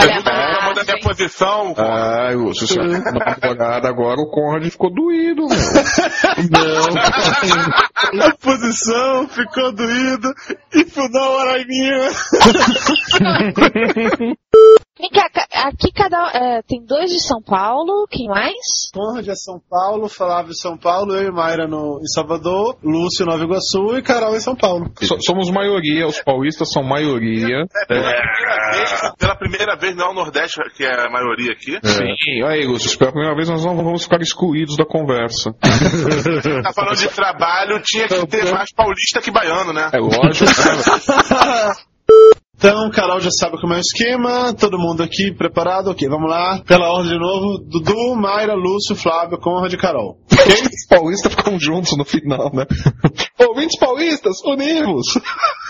Olha, Você tá reclamando da minha posição? Ai, Lúcio, você agora, o Conrad ficou doído, meu. A posição ficou doído e na hora minha. Vem cá, aqui cada é, tem dois de São Paulo, quem mais? Conrad é São Paulo, Flávio São Paulo, eu e Mayra no, em Salvador, Lúcio Nova Iguaçu e Carol em São Paulo. So- somos maioria, os paulistas são maioria. Pela primeira vez, pela primeira vez não é o Nordeste que é a maioria aqui. Sim, aí, Lúcio, pela primeira vez nós não vamos ficar excluídos da conversa. Tá falando de trabalho, tinha que ter mais paulista que baiano, né? É lógico. Então, Carol já sabe como é o esquema, todo mundo aqui preparado, ok, vamos lá. Pela ordem de novo, Dudu, Mayra, Lúcio, Flávio, Conrad e Carol. Os paulistas ficam juntos no final, né? Ouvintes paulistas, unimos!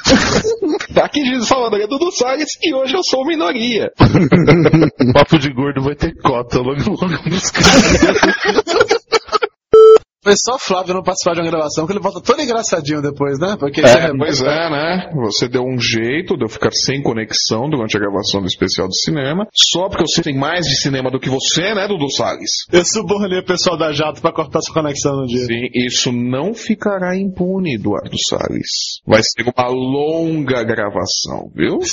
Aqui diz Salvador é Dudu Salles e hoje eu sou minoria. Papo de gordo vai ter cota logo logo nos caras. Foi só Flávio não participar de uma gravação, que ele volta todo engraçadinho depois, né? Porque É, pois é, né? Você deu um jeito de eu ficar sem conexão durante a gravação do especial de cinema, só porque eu sei que tem mais de cinema do que você, né, Dudu Salles? Eu subornei o pessoal da Jato pra cortar sua conexão no dia. Sim, isso não ficará impune, Eduardo Salles. Vai ser uma longa gravação, viu?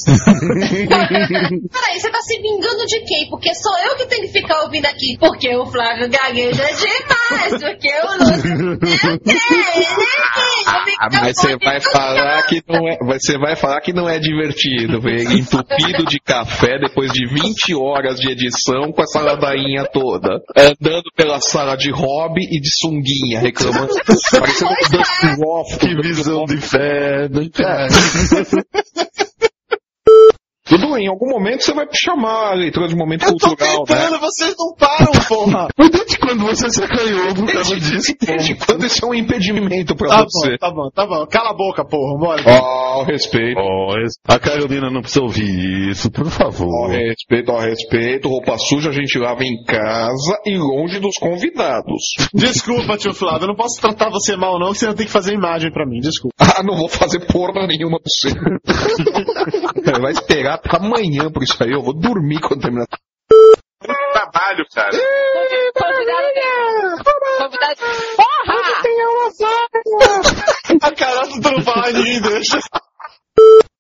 Peraí, você tá se vingando de quem? Porque sou eu que tenho que ficar ouvindo aqui. Porque o Flávio gagueja demais. Porque o Ah, mas você vai falar que não é, você vai falar que não é divertido, ver entupido de café depois de 20 horas de edição com essa ladainha toda, andando pela sala de hobby e de sunguinha, reclamando, parecendo um Dustin Roth. Que visão de inferno, cara. Dudu, em algum momento você vai chamar a leitura de momento Eu tô cultural, tentando, né? vocês não param, porra! Mas desde quando você se acanhou por causa disso? Desde quando isso é um impedimento pra Tá você? bom, tá bom, tá bom. Cala a boca, porra, bora. Ó, respeito. Ó, a Carolina não precisa ouvir isso, por Ó, favor. respeito, ó, respeito. Roupa suja a gente lava em casa e longe dos convidados. Desculpa, tio Flávio, eu não posso tratar você mal não, que você não tem que fazer imagem pra mim, desculpa. Ah, não vou fazer porra nenhuma pra você. Vai esperar até amanhã por isso aí. Eu vou dormir quando terminar. Trabalho, cara. Convidado. Convidado. Porra! A Carol tentando falar e ninguém deixa.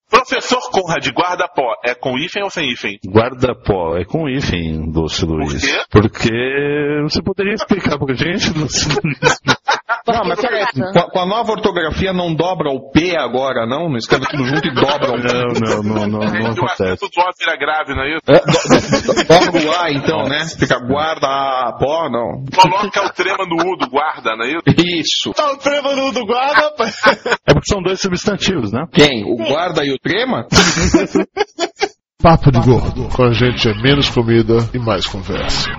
Professor Conrad, guarda-pó, é com hífen ou sem hífen? Guarda-pó, é com hífen, Doce Luiz. quê? Porque você poderia explicar pra gente, Doce Luiz? Não, mas peraí, com a, com a nova ortografia não dobra o P agora, não? Não escreve tudo junto e dobra o Não, não, não, não, não o acontece. acento do O vira grave, não é isso? É, do- do- dobra o A então, né? Fica guarda a pó, não. Coloca o trema no U do guarda, não é isso? Isso. Tá o trema do guarda. É porque são dois substantivos, né? Quem? O guarda e o trema? Papo de Gordo. Com a gente é menos comida e mais conversa.